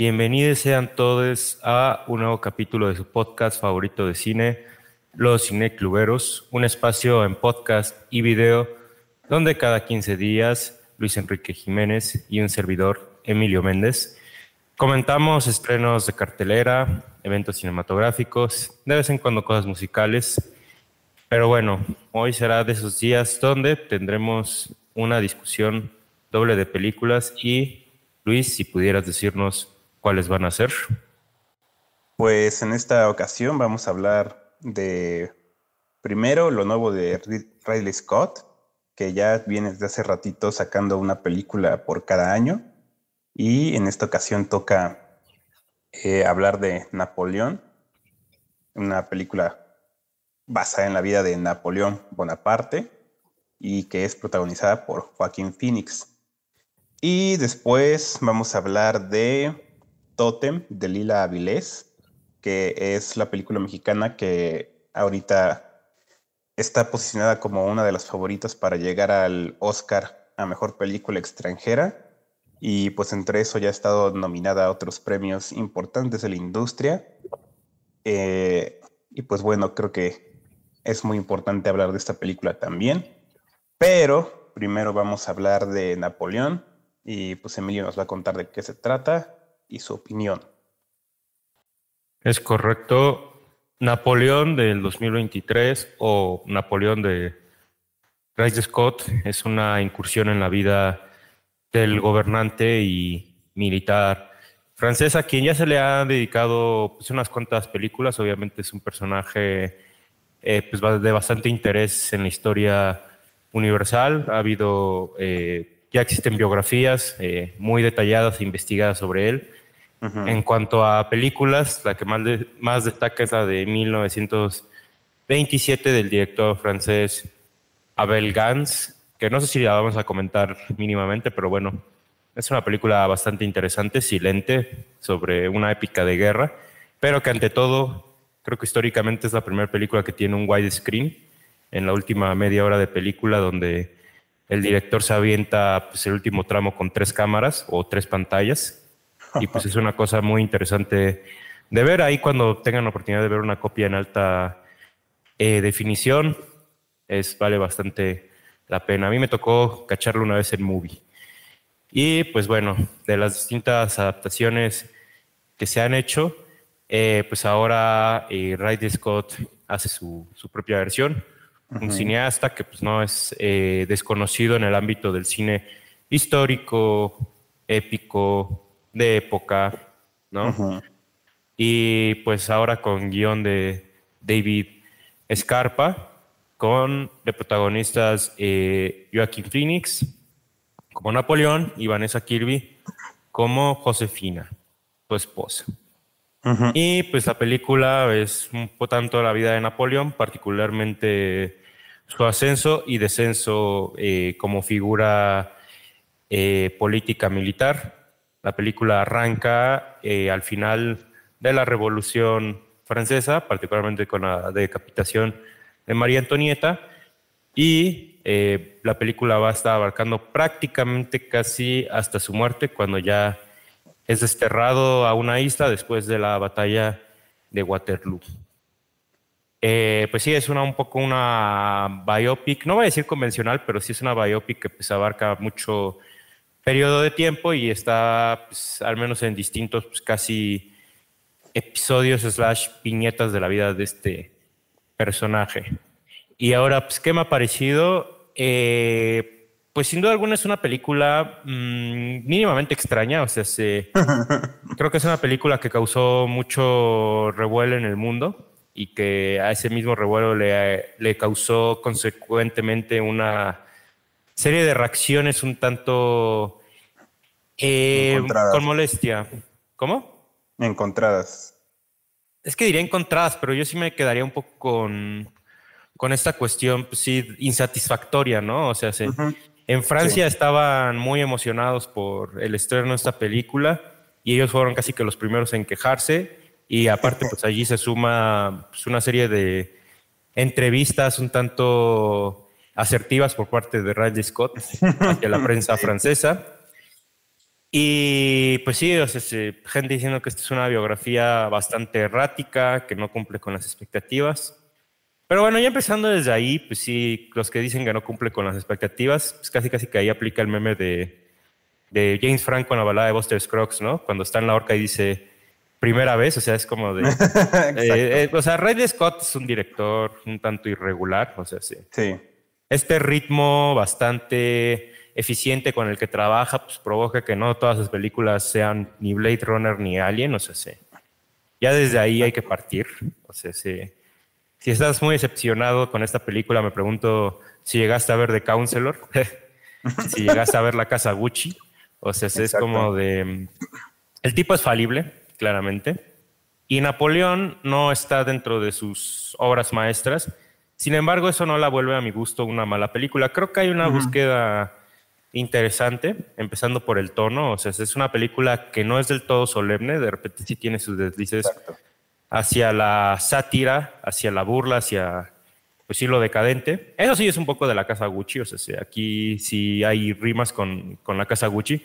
Bienvenidos sean todos a un nuevo capítulo de su podcast favorito de cine, Los Cinecluberos, un espacio en podcast y video donde cada 15 días Luis Enrique Jiménez y un servidor, Emilio Méndez, comentamos estrenos de cartelera, eventos cinematográficos, de vez en cuando cosas musicales. Pero bueno, hoy será de esos días donde tendremos una discusión doble de películas y Luis, si pudieras decirnos cuáles van a ser. Pues en esta ocasión vamos a hablar de primero lo nuevo de Riley Scott, que ya viene desde hace ratito sacando una película por cada año. Y en esta ocasión toca eh, hablar de Napoleón, una película basada en la vida de Napoleón Bonaparte y que es protagonizada por Joaquín Phoenix. Y después vamos a hablar de Totem de Lila Avilés, que es la película mexicana que ahorita está posicionada como una de las favoritas para llegar al Oscar a Mejor Película Extranjera. Y pues entre eso ya ha estado nominada a otros premios importantes de la industria. Eh, y pues bueno, creo que es muy importante hablar de esta película también. Pero primero vamos a hablar de Napoleón y pues Emilio nos va a contar de qué se trata y su opinión. Es correcto. Napoleón del 2023 o Napoleón de Rice Scott es una incursión en la vida del gobernante y militar francés, a quien ya se le ha dedicado pues, unas cuantas películas. Obviamente es un personaje eh, pues, de bastante interés en la historia universal. Ha habido, eh, ya existen biografías eh, muy detalladas e investigadas sobre él. En cuanto a películas, la que más, destaca es la de 1927 del director francés Abel Gans, que no sé si la vamos a comentar mínimamente, pero bueno, es una película bastante interesante, silente, sobre una épica de guerra, pero que ante todo, creo que históricamente es la primera película que tiene un widescreen en la última media hora de película donde el director se avienta pues, el último tramo con tres cámaras o tres pantallas y pues es una cosa muy interesante de ver ahí cuando tengan la oportunidad de ver una copia en alta eh, definición. Es, vale bastante la pena. A mí me tocó cacharlo una vez en movie. Y pues bueno, de las distintas adaptaciones que se han hecho, eh, pues ahora eh, Ridley Scott hace su, su propia versión. Un cineasta que pues no es eh, desconocido en el ámbito del cine histórico, épico, de época, ¿no? Y pues ahora con guion de David Escarpa, con de protagonistas eh, Joaquín Phoenix como Napoleón y Vanessa Kirby como Josefina, su esposa. Y pues la película es un poco tanto la vida de Napoleón, particularmente su ascenso y descenso eh, como figura eh, política militar la película arranca eh, al final de la Revolución Francesa, particularmente con la decapitación de María Antonieta, y eh, la película va a estar abarcando prácticamente casi hasta su muerte, cuando ya es desterrado a una isla después de la batalla de Waterloo. Eh, pues sí, es una, un poco una biopic, no voy a decir convencional, pero sí es una biopic que pues abarca mucho periodo de tiempo y está, pues, al menos en distintos, pues, casi episodios slash viñetas de la vida de este personaje. Y ahora, pues, ¿qué me ha parecido? Eh, pues sin duda alguna es una película mm, mínimamente extraña, o sea, creo que es una película que causó mucho revuelo en el mundo y que a ese mismo revuelo le, le causó consecuentemente una serie de reacciones un tanto eh, con molestia. ¿Cómo? Encontradas. Es que diría encontradas, pero yo sí me quedaría un poco con, con esta cuestión, pues sí, insatisfactoria, ¿no? O sea, en Francia estaban muy emocionados por el estreno de esta película y ellos fueron casi que los primeros en quejarse y aparte pues allí se suma pues, una serie de entrevistas un tanto asertivas por parte de Ridley Scott hacia la prensa francesa Y pues sí, o sea, gente diciendo que esta es una biografía bastante errática, que no cumple con las expectativas. Pero bueno, ya empezando desde ahí, pues sí, los que dicen que no cumple con las expectativas, pues casi casi que ahí aplica el meme de, de James Franco en la balada de Buster Scruggs, ¿no? Cuando está en la horca y dice primera vez, o sea, es como de... Eh, eh, o sea, Ridley Scott es un director un tanto irregular, o sea, sí. Sí. Este ritmo bastante eficiente con el que trabaja, pues provoca que no todas las películas sean ni Blade Runner ni Alien, o sea, sí. Ya desde ahí hay que partir, o sea, sí si estás muy decepcionado con esta película, me pregunto si llegaste a ver The Counselor, si llegaste a ver La Casa Gucci. O sea, es como de... El tipo es falible, claramente. Y Napoleón no está dentro de sus obras maestras. Sin embargo, eso no la vuelve a mi gusto una mala película. Creo que hay una búsqueda interesante, empezando por el tono. O sea, es una película que no es del todo solemne, de repente sí tiene sus deslices Exacto hacia la sátira, hacia la burla, hacia, pues sí, lo decadente. Eso sí es un poco de la casa Gucci, o sea, aquí sí hay rimas con, con la casa Gucci,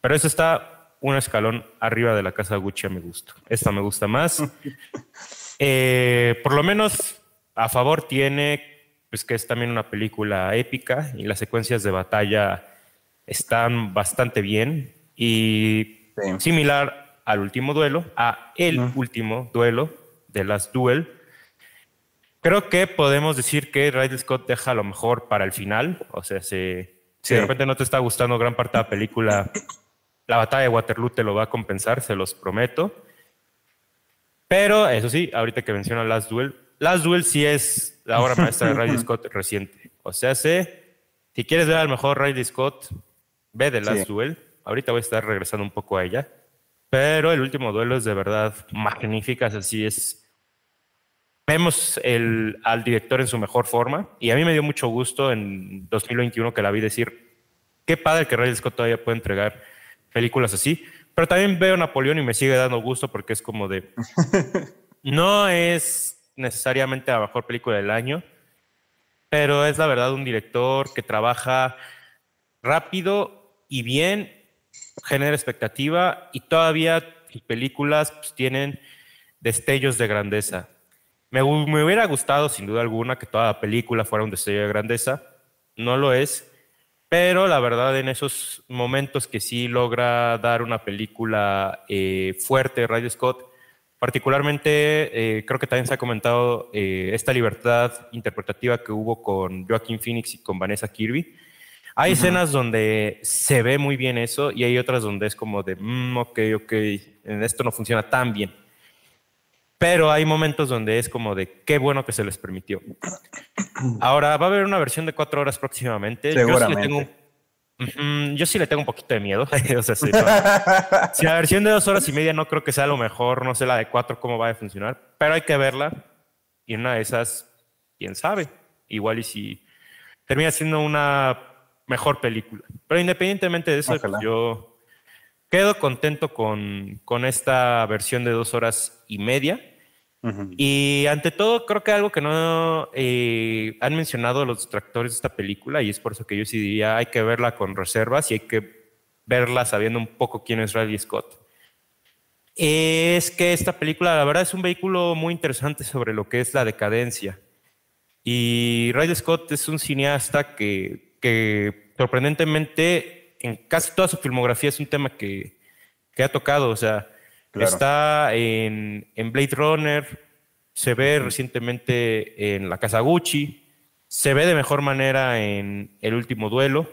pero eso está un escalón arriba de la casa Gucci a mi gusto. Esta me gusta más. Eh, por lo menos a favor tiene, pues que es también una película épica y las secuencias de batalla están bastante bien y similar al último duelo, a el último duelo de las Duel. Creo que podemos decir que Ridley Scott deja lo mejor para el final. O sea, si, de repente no te está gustando gran parte de la película, la batalla de Waterloo te lo va a compensar, se los prometo. Pero eso sí, ahorita que menciona Last Duel, Last Duel sí es la obra maestra de Ridley Scott reciente. O sea, sé, si quieres ver al mejor Ridley Scott, ve The Last Duel. Ahorita voy a estar regresando un poco a ella. Pero el último duelo es de verdad magnífica, así es. Vemos el, al director en su mejor forma y a mí me dio mucho gusto en 2021 que la vi decir, qué padre que Ridley Scott todavía puede entregar películas así, pero también veo Napoleón y me sigue dando gusto porque es como de, no es necesariamente la mejor película del año, pero es la verdad un director que trabaja rápido y bien genera expectativa y todavía sus películas pues, tienen destellos de grandeza. Me, hubiera gustado, sin duda alguna, que toda la película fuera un destello de grandeza. No lo es, pero la verdad en esos momentos que sí logra dar una película eh, fuerte, Radio Scott, particularmente eh, creo que también se ha comentado eh, esta libertad interpretativa que hubo con Joaquin Phoenix y con Vanessa Kirby hay escenas donde se ve muy bien eso y hay otras donde es como de, mm, ok, ok, esto no funciona tan bien. Pero hay momentos donde es como de, qué bueno que se les permitió. Ahora, va a haber una versión de cuatro horas próximamente. Seguramente. Yo sí le tengo, un poquito de miedo. o sea, si la versión de dos horas y media no creo que sea lo mejor, no sé la de cuatro cómo va a funcionar, pero hay que verla y una de esas, quién sabe, igual y si termina siendo una mejor película. Pero independientemente de eso, yo quedo contento con, con, esta versión de dos horas y media. Y ante todo, creo que algo que no eh, han mencionado los detractores de esta película, y es por eso que yo sí diría, hay que verla con reservas y hay que verla sabiendo un poco quién es Riley Scott. Es que esta película, la verdad, es un vehículo muy interesante sobre lo que es la decadencia. Y Riley Scott es un cineasta que que sorprendentemente en casi toda su filmografía es un tema que, que ha tocado. O sea, está en, en, Blade Runner, se ve recientemente en La Casa Gucci, se ve de mejor manera en El Último Duelo.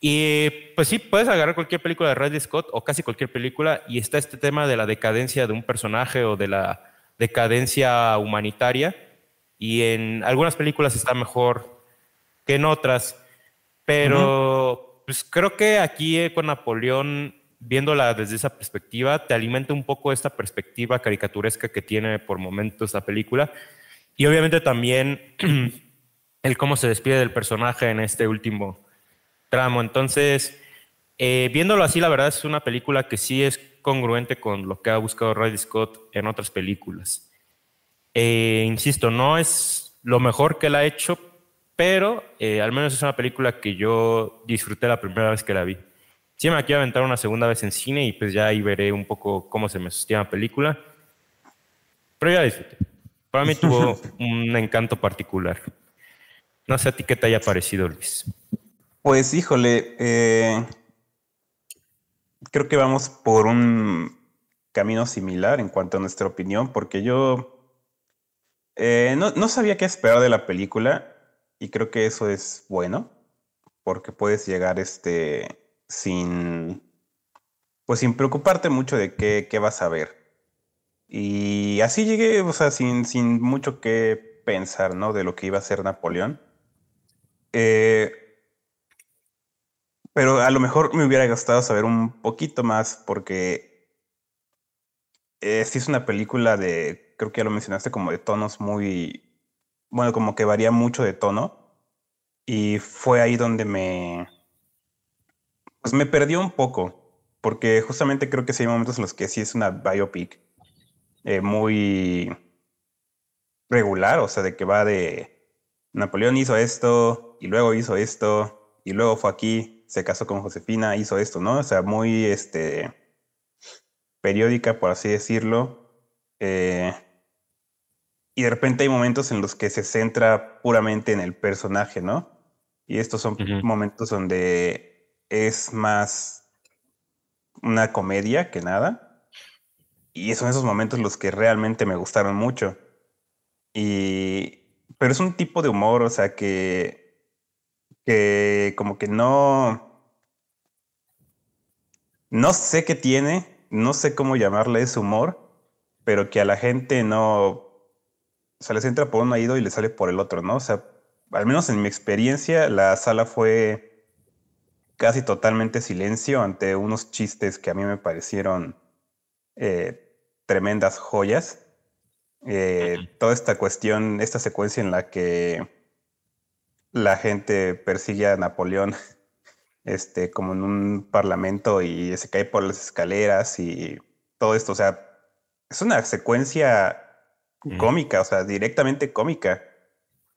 Y pues sí, puedes agarrar cualquier película de Ridley Scott o casi cualquier película y está este tema de la decadencia de un personaje o de la decadencia humanitaria. Y en algunas películas está mejor que en otras. Pero pues creo que aquí eh, con Napoleón, viéndola desde esa perspectiva, te alimenta un poco esta perspectiva caricaturesca que tiene por momentos la película. Y obviamente también el cómo se despide del personaje en este último tramo. Entonces, eh, viéndolo así, la verdad es una película que sí es congruente con lo que ha buscado Ridley Scott en otras películas. Eh, insisto, no es lo mejor que él ha hecho, pero eh, al menos es una película que yo disfruté la primera vez que la vi. Sí me quiero aventar una segunda vez en cine y pues ya ahí veré un poco cómo se me sostiene la película. Pero ya disfruté. Para mí tuvo un encanto particular. No sé a ti qué te haya parecido, Luis. Pues híjole, eh, creo que vamos por un camino similar en cuanto a nuestra opinión, porque yo eh, no, no, sabía qué esperar de la película y creo que eso es bueno, porque puedes llegar este, sin, pues sin preocuparte mucho de qué, qué vas a ver. Y así llegué, o sea, sin, sin mucho que pensar, ¿no? De lo que iba a ser Napoleón. Eh, pero a lo mejor me hubiera gustado saber un poquito más porque eh, es una película de, creo que ya lo mencionaste, como de tonos muy, bueno, como que varía mucho de tono. Y fue ahí donde me, pues me perdió un poco, porque justamente creo que sí hay momentos en los que sí es una biopic eh, muy regular, o sea, de que va de Napoleón hizo esto y luego hizo esto y luego fue aquí, se casó con Josefina, hizo esto, ¿no? O sea, muy este periódica, por así decirlo. Eh, y de repente hay momentos en los que se centra puramente en el personaje, ¿no? Y estos son momentos donde es más una comedia que nada. Y son esos momentos los que realmente me gustaron mucho. Y, pero es un tipo de humor, o sea, que, que como que no, no sé qué tiene, no sé cómo llamarle ese humor, pero que a la gente no, se les entra por un oído y le sale por el otro, ¿no? O sea, al menos en mi experiencia, la sala fue casi totalmente silencio ante unos chistes que a mí me parecieron eh, tremendas joyas. Eh, toda esta cuestión, esta secuencia en la que la gente persigue a Napoleón este, como en un parlamento y se cae por las escaleras y todo esto, o sea, es una secuencia cómica, o sea, directamente cómica.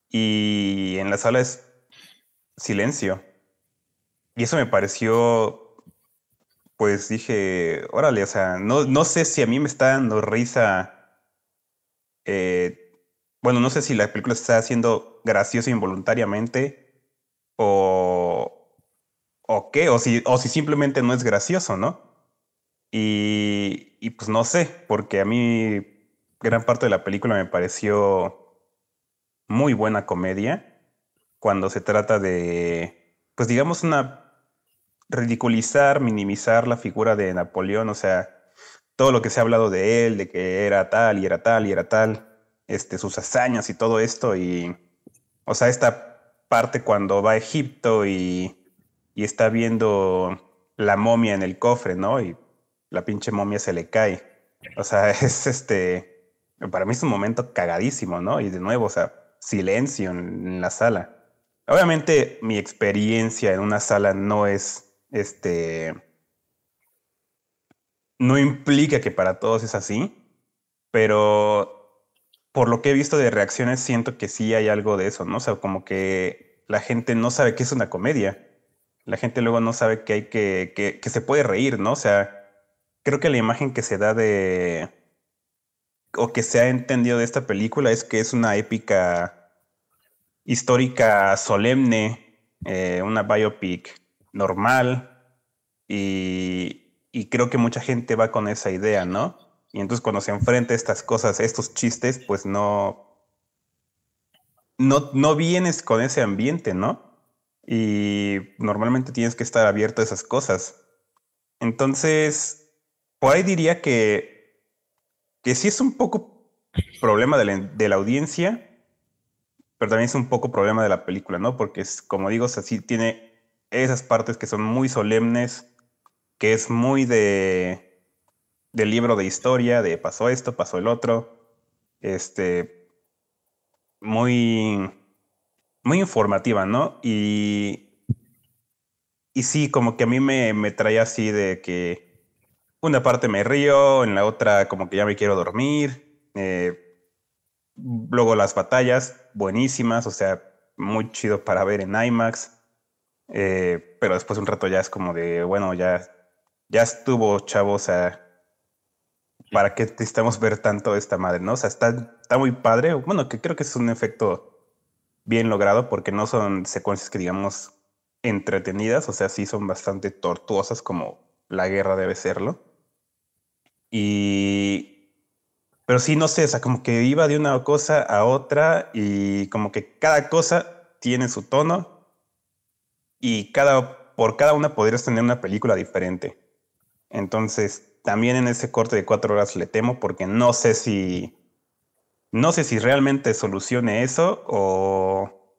Y en la sala es silencio. Y eso me pareció, pues dije, órale, o sea, no, no sé si a mí me está dando risa. Eh, bueno, no sé si la película está haciendo graciosa involuntariamente o, o qué, o si, o si simplemente no es gracioso, ¿no? Y, y pues no sé, porque a mí gran parte de la película me pareció muy buena comedia cuando se trata de, pues digamos, una ridiculizar, minimizar la figura de Napoleón, o sea, todo lo que se ha hablado de él, de que era tal y era tal y era tal, este, sus hazañas y todo esto, y, o sea, esta parte cuando va a Egipto y, y está viendo la momia en el cofre, ¿no? Y la pinche momia se le cae. O sea, es este, para mí es un momento cagadísimo, ¿no? Y de nuevo, o sea, silencio en, la sala. Obviamente mi experiencia en una sala no es, este, no implica que para todos es así, pero por lo que he visto de reacciones siento que sí hay algo de eso, ¿no? O sea, como que la gente no sabe qué es una comedia. La gente luego no sabe que hay que, que, que se puede reír, ¿no? O sea, creo que la imagen que se da de, o que se ha entendido de esta película es que es una épica histórica solemne, eh, una biopic normal, y, creo que mucha gente va con esa idea, ¿no? Y entonces cuando se enfrenta a estas cosas, estos chistes, pues no, no, no vienes con ese ambiente, ¿no? Y normalmente tienes que estar abierto a esas cosas. Entonces, por ahí diría que que sí es un poco problema de la, audiencia, pero también es un poco problema de la película, ¿no? Porque es, como digo, así tiene esas partes que son muy solemnes, que es muy de del libro de historia, de pasó esto, pasó el otro, este, muy, muy informativa, ¿no? Y, y sí, como que a mí me, me traía así de que una parte me río, en la otra como que ya me quiero dormir. Eh, luego las batallas, buenísimas, o sea, muy chido para ver en IMAX. Eh, pero después de un rato ya es como de, bueno, ya, ya estuvo, chavos, o sea, ¿para qué necesitamos ver tanto esta madre, no? O sea, está, está muy padre. Bueno, que creo que es un efecto bien logrado porque no son secuencias que digamos entretenidas, o sea, sí son bastante tortuosas como la guerra debe serlo. Y... Pero sí, no sé, o sea, como que iba de una cosa a otra y como que cada cosa tiene su tono y cada, por cada una podrías tener una película diferente. Entonces, también en ese corte de cuatro horas le temo porque no sé si, no sé si realmente solucione eso o,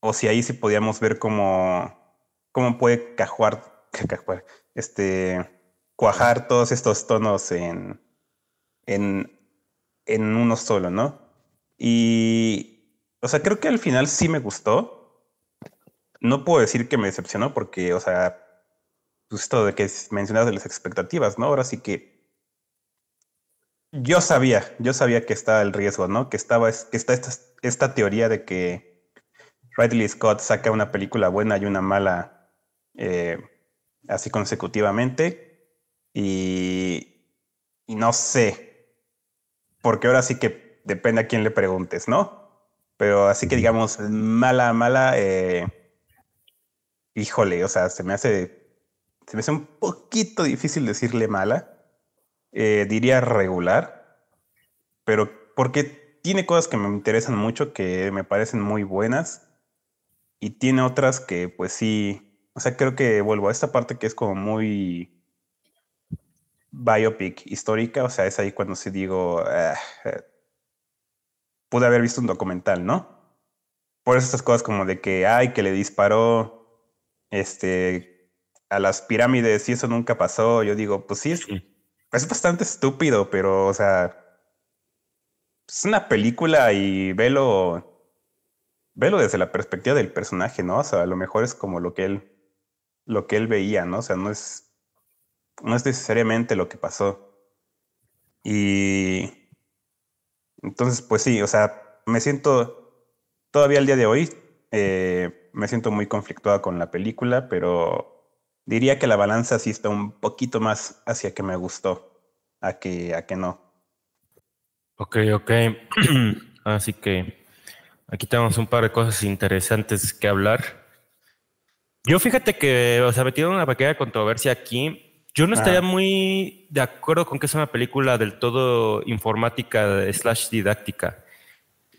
o si ahí sí podíamos ver cómo, cómo puede cajuar, este, cuajar todos estos tonos en, en, en uno solo, ¿no? Y, o sea, creo que al final sí me gustó. No puedo decir que me decepcionó porque, o sea, pues esto de que mencionas de las expectativas, ¿no? Ahora sí que yo sabía, yo sabía que estaba el riesgo, ¿no? Que estaba, que está esta, esta teoría de que Ridley Scott saca una película buena y una mala eh, así consecutivamente. Y, y no sé, porque ahora sí que depende a quién le preguntes, ¿no? Pero así que digamos, mala, mala, eh, híjole, o sea, se me hace se me hace un poquito difícil decirle mala. Eh, diría regular, pero porque tiene cosas que me interesan mucho, que me parecen muy buenas, y tiene otras que pues sí, o sea, creo que vuelvo a esta parte que es como muy biopic histórica, o sea, es ahí cuando sí digo, ah, eh, pude haber visto un documental, ¿no? Por eso estas cosas como de que, ay, que le disparó, este, a las pirámides y eso nunca pasó, yo digo, pues sí, es, es bastante estúpido, pero, o sea, es una película y velo, velo desde la perspectiva del personaje, ¿no? O sea, a lo mejor es como lo que él, lo que él veía, ¿no? O sea, no es, no es necesariamente lo que pasó. Y entonces, pues sí, o sea, me siento, todavía al día de hoy, eh, me siento muy conflictuada con la película, pero diría que la balanza sí está un poquito más hacia que me gustó, a que, a que no. Ok, ok. Así que aquí tenemos un par de cosas interesantes que hablar. Yo fíjate que, o sea, metido en una pequeña controversia aquí. Yo no estaría muy de acuerdo con que es una película del todo informática slash didáctica.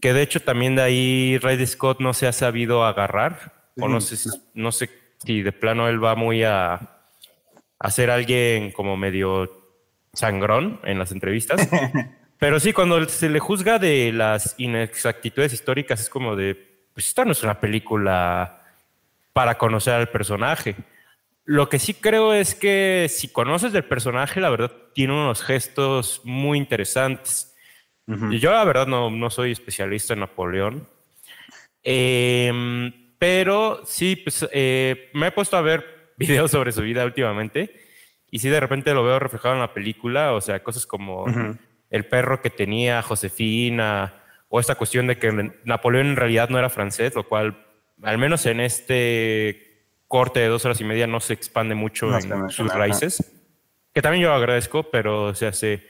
Que de hecho también de ahí Ridley Scott no se ha sabido agarrar. O no sé, no sé y de plano él va muy a, a ser alguien como medio sangrón en las entrevistas. Pero sí, cuando se le juzga de las inexactitudes históricas, es como de, pues esta no es una película para conocer al personaje. Lo que sí creo es que si conoces del personaje, la verdad tiene unos gestos muy interesantes. Y yo la verdad no, no soy especialista en Napoleón. Eh, pero sí, pues eh, me he puesto a ver videos sobre su vida últimamente y sí de repente lo veo reflejado en la película, o sea, cosas como el perro que tenía Josefina o esta cuestión de que Napoleón en realidad no era francés, lo cual al menos en este corte de dos horas y media no se expande mucho en sus raíces, que también yo agradezco, pero o sea, se,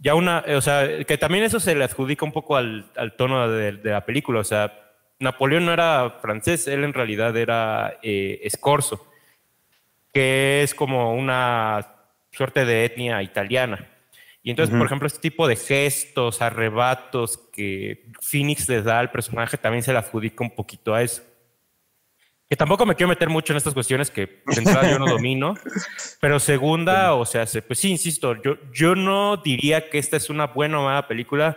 ya una, o sea, que también eso se le adjudica un poco al, tono de, de la película, o sea, Napoleón no era francés, él en realidad era eh, escorzo, que es como una suerte de etnia italiana. Y entonces, por ejemplo, este tipo de gestos, arrebatos que Phoenix les da al personaje también se le adjudica un poquito a eso. Que tampoco me quiero meter mucho en estas cuestiones que de yo no domino, pero segunda, o sea, pues sí, insisto, yo, yo no diría que esta es una buena o mala película,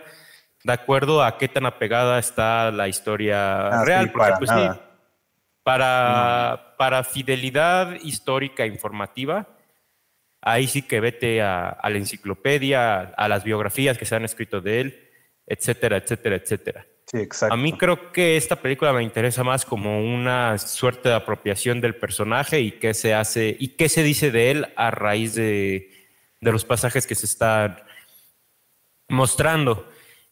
de acuerdo a qué tan apegada está la historia ah, real. porque, para, pues, sí, para, para, fidelidad histórica informativa, ahí sí que vete a, la enciclopedia, a las biografías que se han escrito de él, etcétera, etcétera, etcétera. Sí, exacto. A mí creo que esta película me interesa más como una suerte de apropiación del personaje y qué se hace y qué se dice de él a raíz de, de los pasajes que se están mostrando.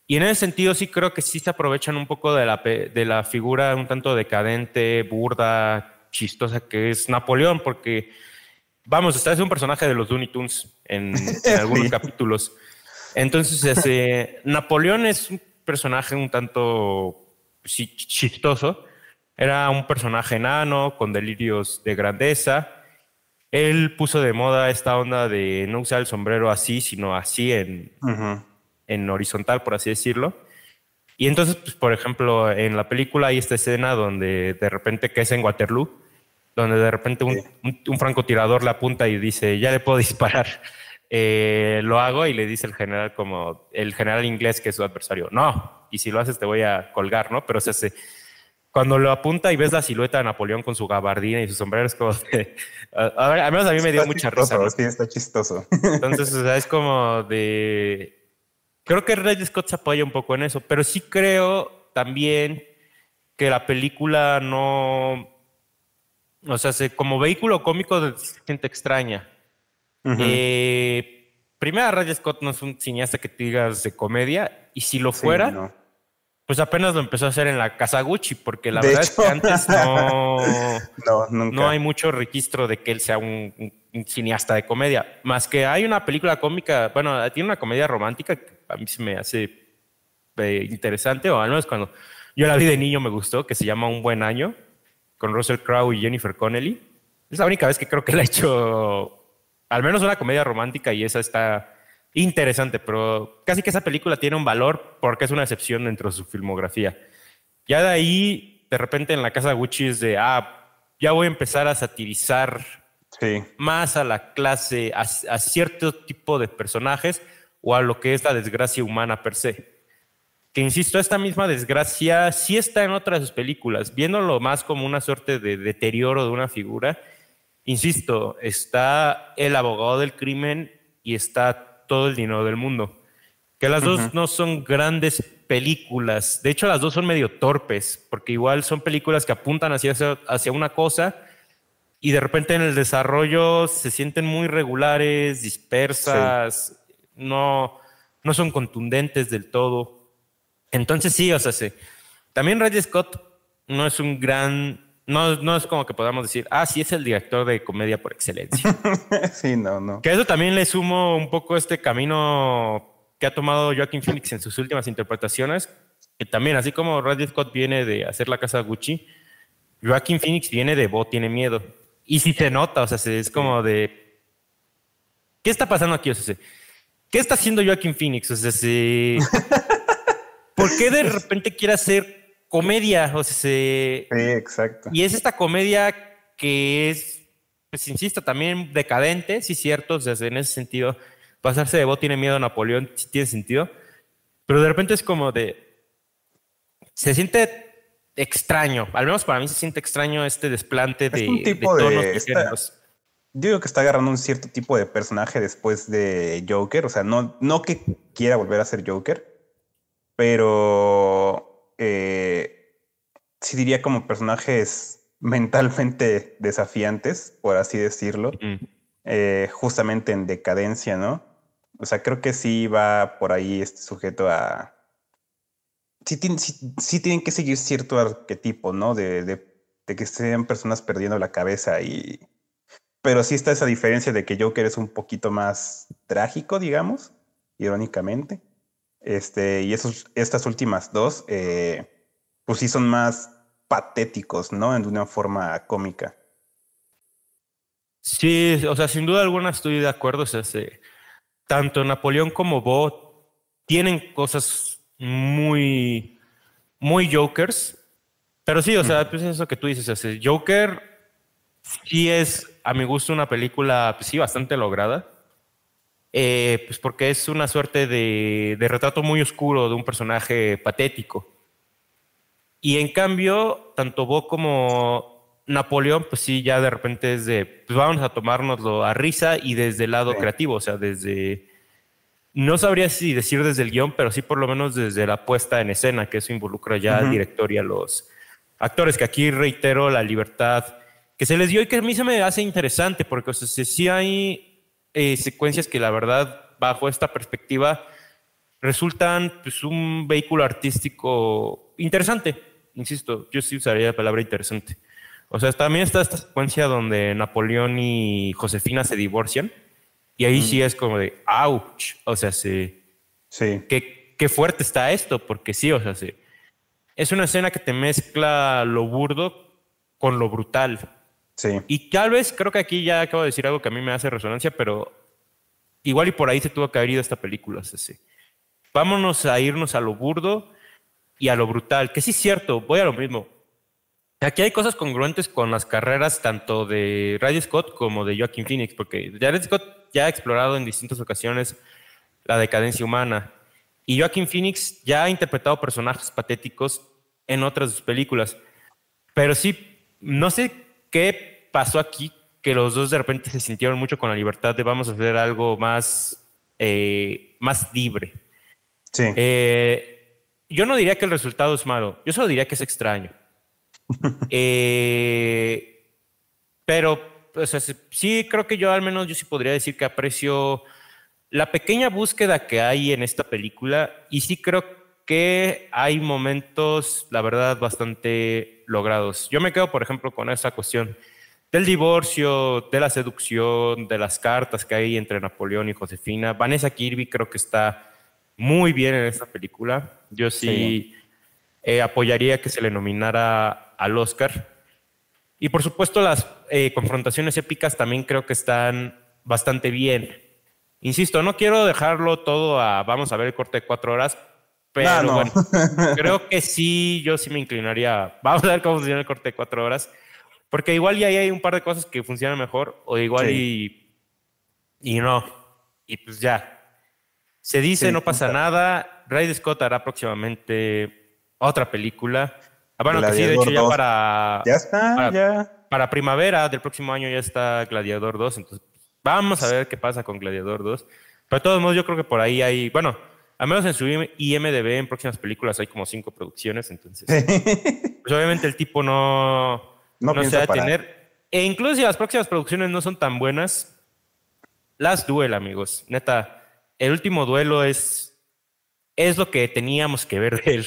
Y en ese sentido sí creo que sí se aprovechan un poco de la, de la figura un tanto decadente, burda, chistosa que es Napoleón, porque, vamos, está es un personaje de los Looney Tunes en, algunos capítulos. Entonces, ese, Napoleón es un personaje un tanto chistoso. Era un personaje enano con delirios de grandeza. Él puso de moda esta onda de no usar el sombrero así, sino así en, en horizontal, por así decirlo. Y entonces, pues, por ejemplo, en la película hay esta escena donde de repente, que es en Waterloo, donde de repente un, un, francotirador le apunta y dice, ya le puedo disparar. Eh, lo hago y le dice el general como, el general inglés que es su adversario, no, y si lo haces te voy a colgar, ¿no? Pero se hace, cuando lo apunta y ves la silueta de Napoleón con su gabardina y su sombrero, es como de, a, ver, al menos a mí me dio mucha risa. Sí, está chistoso. Entonces, o sea, es como de, creo que Red Scott se apoya un poco en eso, pero sí creo también que la película no, o sea, como vehículo cómico de gente extraña. Eh, primera, Scott no es un cineasta que te digas de comedia, y si lo fuera, pues apenas lo empezó a hacer en la Casa Gucci, porque la verdad es que antes no, no, hay mucho registro de que él sea un, cineasta de comedia, más que hay una película cómica, bueno, tiene una comedia romántica a mí se me hace eh, interesante, o al menos cuando yo la vi de niño me gustó, que se llama Un Buen Año, con Russell Crowe y Jennifer Connelly. Es la única vez que creo que la he hecho al menos una comedia romántica y esa está interesante, pero casi que esa película tiene un valor porque es una excepción dentro de su filmografía. Ya de ahí, de repente en la casa Gucci es de, ah, ya voy a empezar a satirizar más a la clase, a cierto tipo de personajes o a lo que es la desgracia humana per se. Que insisto, esta misma desgracia sí está en otras de películas, viéndolo más como una suerte de deterioro de una figura. Insisto, está el abogado del crimen y está todo el dinero del mundo. Que las dos no son grandes películas. De hecho, las dos son medio torpes, porque igual son películas que apuntan hacia, hacia una cosa y de repente en el desarrollo se sienten muy regulares, dispersas no, no son contundentes del todo. Entonces sí, o sea, sí. También Ray Scott no es un gran, no, no es como que podamos decir, ah, sí es el director de comedia por excelencia. sí, no, no. Que eso también le sumo un poco este camino que ha tomado Joaquin Phoenix en sus últimas interpretaciones, que también, así como Ray Scott viene de hacer la casa Gucci, Joaquin Phoenix viene de Bo tiene miedo. Y sí se nota, o sea, es como de... ¿Qué está pasando aquí? O sea, ¿Qué está haciendo Joaquin Phoenix? O sea, ¿por qué de repente quiere hacer comedia? O sea, Sí, exacto. Y es esta comedia que es, pues insisto, también decadente, sí, cierto. O sea, en ese sentido, pasarse de vos tiene miedo a Napoleón, sí tiene sentido. Pero de repente es como de. Se siente extraño. Al menos para mí se siente extraño este desplante de, un tipo de tonos yo digo que está agarrando un cierto tipo de personaje después de Joker. O sea, no, no que quiera volver a ser Joker, pero eh, sí diría como personajes mentalmente desafiantes, por así decirlo, eh, justamente en decadencia, ¿no? O sea, creo que sí va por ahí este sujeto a... Sí, sí, tienen que seguir cierto arquetipo, ¿no? De, de, de que sean personas perdiendo la cabeza y pero sí está esa diferencia de que Joker es un poquito más trágico, digamos, irónicamente. Este, y esos, estas últimas dos, eh, pues sí son más patéticos, ¿no? En una forma cómica. Sí, o sea, sin duda alguna estoy de acuerdo. O sea, tanto Napoleón como Bo tienen cosas muy, muy Jokers. Pero sí, o sea, pues eso que tú dices, o Joker sí es, a mi gusto, una película, pues sí, bastante lograda. Eh, pues porque es una suerte de, retrato muy oscuro de un personaje patético. Y en cambio, tanto Bo como Napoleón, pues sí, ya de repente es de, pues vamos a tomárnoslo a risa y desde el lado creativo, o sea, desde, no sabría si decir desde el guion, pero sí por lo menos desde la puesta en escena, que eso involucra ya al director y a los actores, que aquí reitero la libertad que se les dio y que a mí se me hace interesante, porque o sea, sí hay eh, secuencias que la verdad, bajo esta perspectiva, resultan pues, un vehículo artístico interesante. Insisto, yo sí usaría la palabra interesante. O sea, también está esta secuencia donde Napoleón y Josefina se divorcian. Y ahí sí es como de, ouch. O sea, sí. Sí. Qué, qué fuerte está esto, porque sí, o sea, sí. Es una escena que te mezcla lo burdo con lo brutal. Sí. Y tal vez creo que aquí ya acabo de decir algo que a mí me hace resonancia, pero igual y por ahí se tuvo que haber ido esta película. Sí. Vámonos a irnos a lo burdo y a lo brutal, que sí es cierto, voy a lo mismo. Aquí hay cosas congruentes con las carreras tanto de Ridley Scott como de Joaquin Phoenix, porque Ridley Scott ya ha explorado en distintas ocasiones la decadencia humana y Joaquin Phoenix ya ha interpretado personajes patéticos en otras películas. Pero sí, no sé qué pasó aquí, que los dos de repente se sintieron mucho con la libertad de vamos a hacer algo más, eh, más libre. Sí. Eh, yo no diría que el resultado es malo, yo solo diría que es extraño. Eh, pero sí, creo que yo al menos yo sí podría decir que aprecio la pequeña búsqueda que hay en esta película y sí creo que hay momentos, la verdad, bastante logrados. Yo me quedo, por ejemplo, con esa cuestión del divorcio, de la seducción, de las cartas que hay entre Napoleón y Josefina. Vanessa Kirby creo que está muy bien en esta película. Yo sí, eh, apoyaría que se le nominara al Oscar. Y por supuesto las eh, confrontaciones épicas también creo que están bastante bien. Insisto, no quiero dejarlo todo a vamos a ver el corte de cuatro horas, pero bueno, creo que sí, yo sí me inclinaría. Vamos a ver cómo funciona el corte de cuatro horas, porque igual ya hay un par de cosas que funcionan mejor, o igual y, y no. Y pues ya. Se dice, no pasa nada. Ray Scott hará próximamente otra película. Ah, bueno, que sí, de hecho ya para... Ya está, para, ya. Para primavera del próximo año ya está Gladiador 2, entonces vamos a ver qué pasa con Gladiador 2. Pero de todos modos yo creo que por ahí hay, bueno, al menos en su IMDB en próximas películas hay como cinco producciones, entonces... pues obviamente el tipo no, no, se va a tener. E incluso si las próximas producciones no son tan buenas, las duel, amigos. Neta, el último duelo es, es lo que teníamos que ver de él.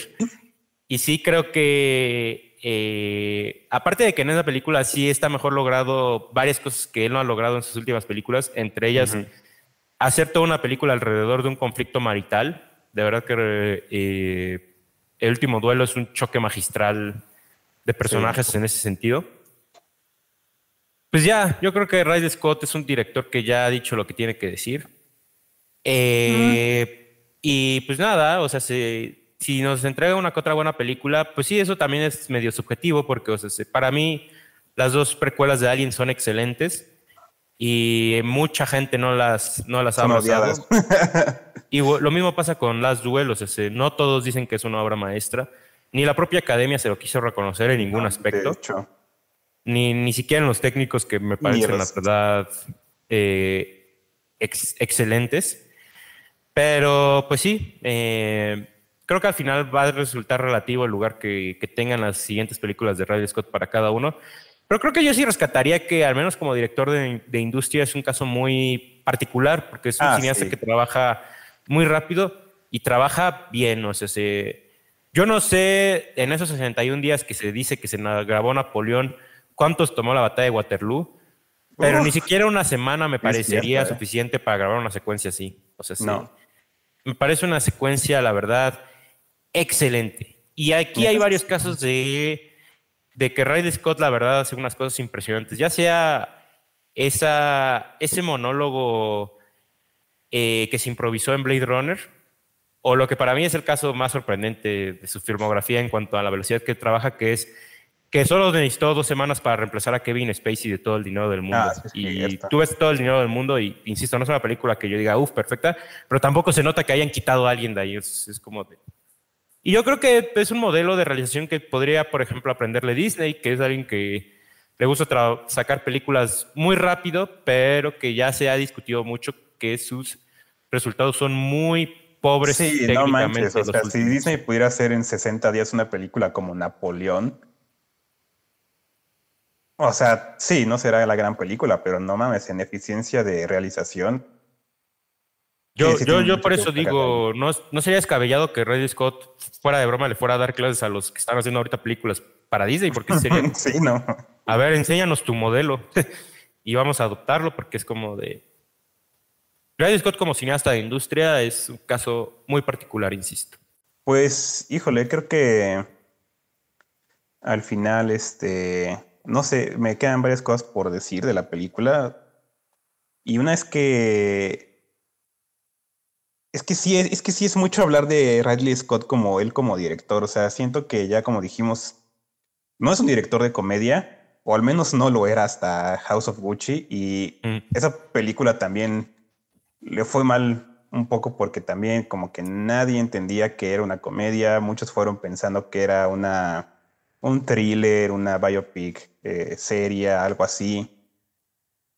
Y sí creo que, eh, aparte de que en esa película sí está mejor logrado varias cosas que él no ha logrado en sus últimas películas, entre ellas hacer toda una película alrededor de un conflicto marital. De verdad que eh, el último duelo es un choque magistral de personajes en ese sentido. Pues ya, yo creo que Riley Scott es un director que ya ha dicho lo que tiene que decir. Eh, y pues nada, o sea, se, si nos entrega una que otra buena película, pues sí, eso también es medio subjetivo, porque o sea, para mí las dos precuelas de Alien son excelentes y mucha gente no las, no las ha abrazado. y lo mismo pasa con Las Duelos, no todos dicen que es una obra maestra, ni la propia academia se lo quiso reconocer en ningún aspecto. Ni, ni siquiera en los técnicos que me parecen, la verdad, eh, excelentes. Pero, pues sí, eh, creo que al final va a resultar relativo el lugar que, tengan las siguientes películas de Ridley Scott para cada uno. Pero creo que yo sí rescataría que, al menos como director de, industria, es un caso muy particular, porque es un ah, cineasta que trabaja muy rápido y trabaja bien. O sea, yo no sé en esos 61 días que se dice que se grabó Napoleón, cuántos tomó la batalla de Waterloo, pero ni siquiera una semana me parecería ¿eh? suficiente para grabar una secuencia así. O sea, sí. Me parece una secuencia, la verdad, excelente. Y aquí hay varios casos de, de que Ridley Scott, la verdad, hace unas cosas impresionantes. Ya sea esa, ese monólogo eh, que se improvisó en Blade Runner, o lo que para mí es el caso más sorprendente de su filmografía en cuanto a la velocidad que trabaja, que es que solo necesitó dos semanas para reemplazar a Kevin Spacey de todo el dinero del mundo. Ah, y tú ves todo el dinero del mundo y, insisto, no es una película que yo diga, uff, perfecta, pero tampoco se nota que hayan quitado a alguien de ahí. Es, es como de, y yo creo que es un modelo de realización que podría, por ejemplo, aprenderle Disney, que es alguien que le gusta sacar películas muy rápido, pero que ya se ha discutido mucho que sus resultados son muy pobres. Sí, no manches. O sea, si Disney pudiera hacer en 60 días una película como Napoleón, o sea, sí, no será la gran película, pero no mames, en eficiencia de realización, yo, yo, yo por eso digo, no, no sería descabellado que Ridley Scott, fuera de broma, le fuera a dar clases a los que están haciendo ahorita películas para Disney, porque sería. sí, no. A ver, enséñanos tu modelo y vamos a adoptarlo porque es como de. Ridley Scott como cineasta de industria es un caso muy particular, insisto. Pues, híjole, creo que al final, este, no sé, me quedan varias cosas por decir de la película. Y una es que es que sí es, que sí es mucho hablar de Ridley Scott como él como director. O sea, siento que ya como dijimos, no es un director de comedia, o al menos no lo era hasta House of Gucci. Y mm. esa película también le fue mal un poco porque también como que nadie entendía que era una comedia. Muchos fueron pensando que era una, un thriller, una biopic eh, seria, algo así.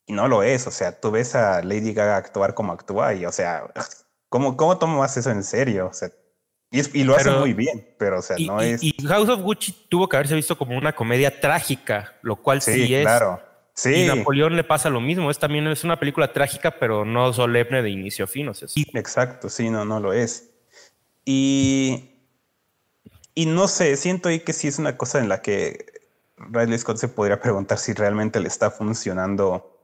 Y no lo es. O sea, tú ves a Lady Gaga actuar como actúa y, o sea, ¿cómo, cómo tomas eso en serio? O sea, y, lo hace muy bien, pero o sea, no es. Y House of Gucci tuvo que haberse visto como una comedia trágica, lo cual sí, es. Claro. Sí. Y Napoleón le pasa lo mismo. Es también es una película trágica, pero no solemne de inicio a fin. O sea, Exacto, sí, no, no lo es. Y, y no sé, siento ahí que sí es una cosa en la que Riley Scott se podría preguntar si realmente le está funcionando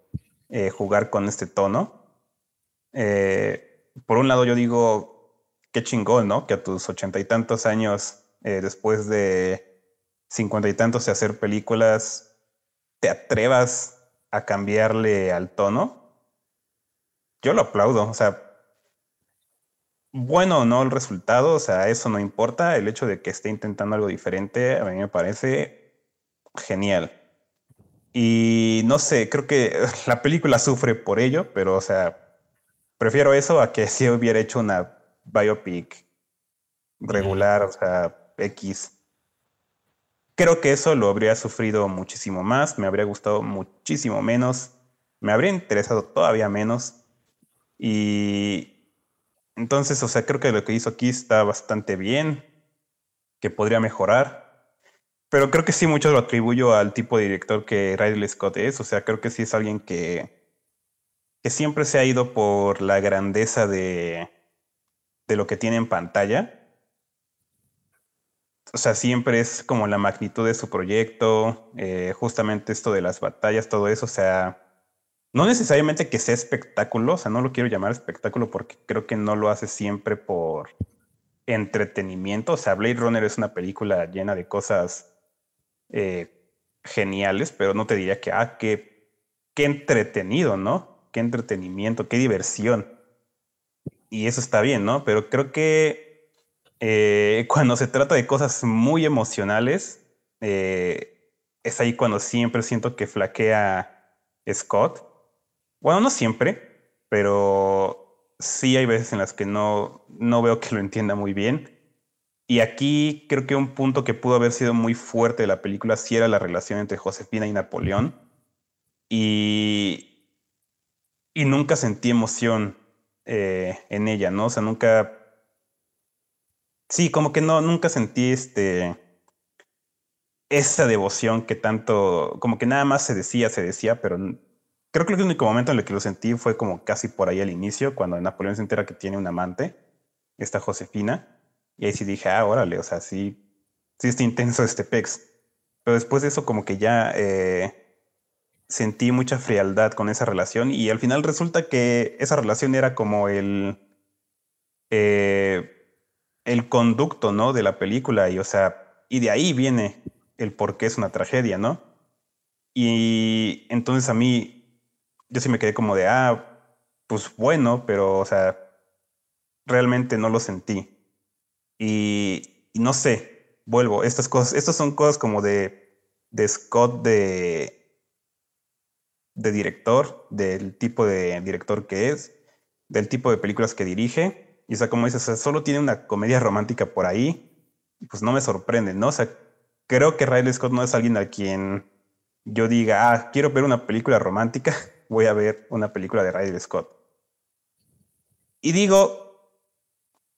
eh, jugar con este tono. Eh, por un lado, yo digo, qué chingón, ¿no? Que a tus ochenta y tantos años, eh, después de cincuenta y tantos de hacer películas, te atrevas a cambiarle al tono, yo lo aplaudo. O sea, bueno o no el resultado, o sea, eso no importa. El hecho de que esté intentando algo diferente, a mí me parece genial. Y no sé, creo que la película sufre por ello, pero, o sea, prefiero eso a que si hubiera hecho una biopic regular, o sea, X. Creo que eso lo habría sufrido muchísimo más, me habría gustado muchísimo menos, me habría interesado todavía menos. Y entonces, o sea, creo que lo que hizo aquí está bastante bien, que podría mejorar. Pero creo que sí mucho lo atribuyo al tipo de director que Riley Scott es. O sea, creo que sí es alguien que, que siempre se ha ido por la grandeza de, de lo que tiene en pantalla o sea, siempre es como la magnitud de su proyecto, eh, justamente esto de las batallas, todo eso, o sea, no necesariamente que sea espectáculo, o sea, no lo quiero llamar espectáculo porque creo que no lo hace siempre por entretenimiento, o sea, Blade Runner es una película llena de cosas eh, geniales, pero no te diría que, ah, qué, qué entretenido, ¿no? Qué entretenimiento, qué diversión. Y eso está bien, ¿no? Pero creo que eh, cuando se trata de cosas muy emocionales, eh, es ahí cuando siempre siento que flaquea Scott. Bueno, no siempre, pero sí hay veces en las que no, no veo que lo entienda muy bien. Y aquí creo que un punto que pudo haber sido muy fuerte de la película sí era la relación entre Josefina y Napoleón. Y, y nunca sentí emoción eh, en ella, ¿no? O sea, nunca Sí, como que no, nunca sentí este esa devoción que tanto, como que nada más se decía, se decía, pero creo que el único momento en el que lo sentí fue como casi por ahí al inicio, cuando Napoleón se entera que tiene un amante, esta Josefina, y ahí sí dije, ah, órale, o sea, sí, sí está intenso este pex. Pero después de eso como que ya eh, sentí mucha frialdad con esa relación y al final resulta que esa relación era como el... Eh, el conducto, ¿no? De la película y, o sea, y de ahí viene el por qué es una tragedia, ¿no? Y entonces a mí, yo sí me quedé como de, ah, pues bueno, pero, o sea, realmente no lo sentí. Y, no sé, vuelvo, estas cosas, estas son cosas como de, de Scott de, de director, del tipo de director que es, del tipo de películas que dirige y o sea, como dices, solo tiene una comedia romántica por ahí, pues no me sorprende, ¿no? O sea, creo que Riley Scott no es alguien a quien yo diga, ah, quiero ver una película romántica, voy a ver una película de Riley Scott. Y digo,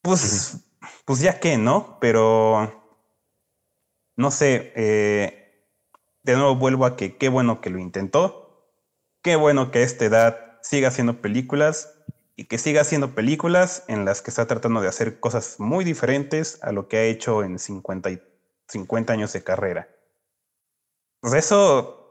pues, pues ya que, ¿no? Pero, no sé, eh, de nuevo vuelvo a que qué bueno que lo intentó, qué bueno que a esta edad siga haciendo películas y que siga haciendo películas en las que está tratando de hacer cosas muy diferentes a lo que ha hecho en 50, 50 años de carrera. pues eso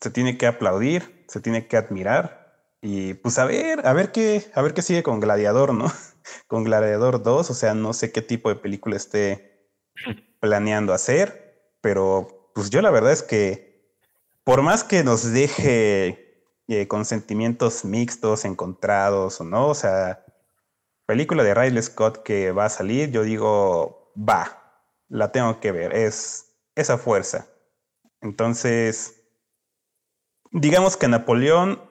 se tiene que aplaudir, se tiene que admirar y pues a ver, a ver qué, a ver qué sigue con Gladiador, ¿no? con Gladiador 2, o sea, no sé qué tipo de película esté planeando hacer, pero pues yo la verdad es que por más que nos deje eh, con sentimientos mixtos, encontrados o no, o sea, película de Riley Scott que va a salir, yo digo, va, la tengo que ver, es esa fuerza. Entonces, digamos que Napoleón,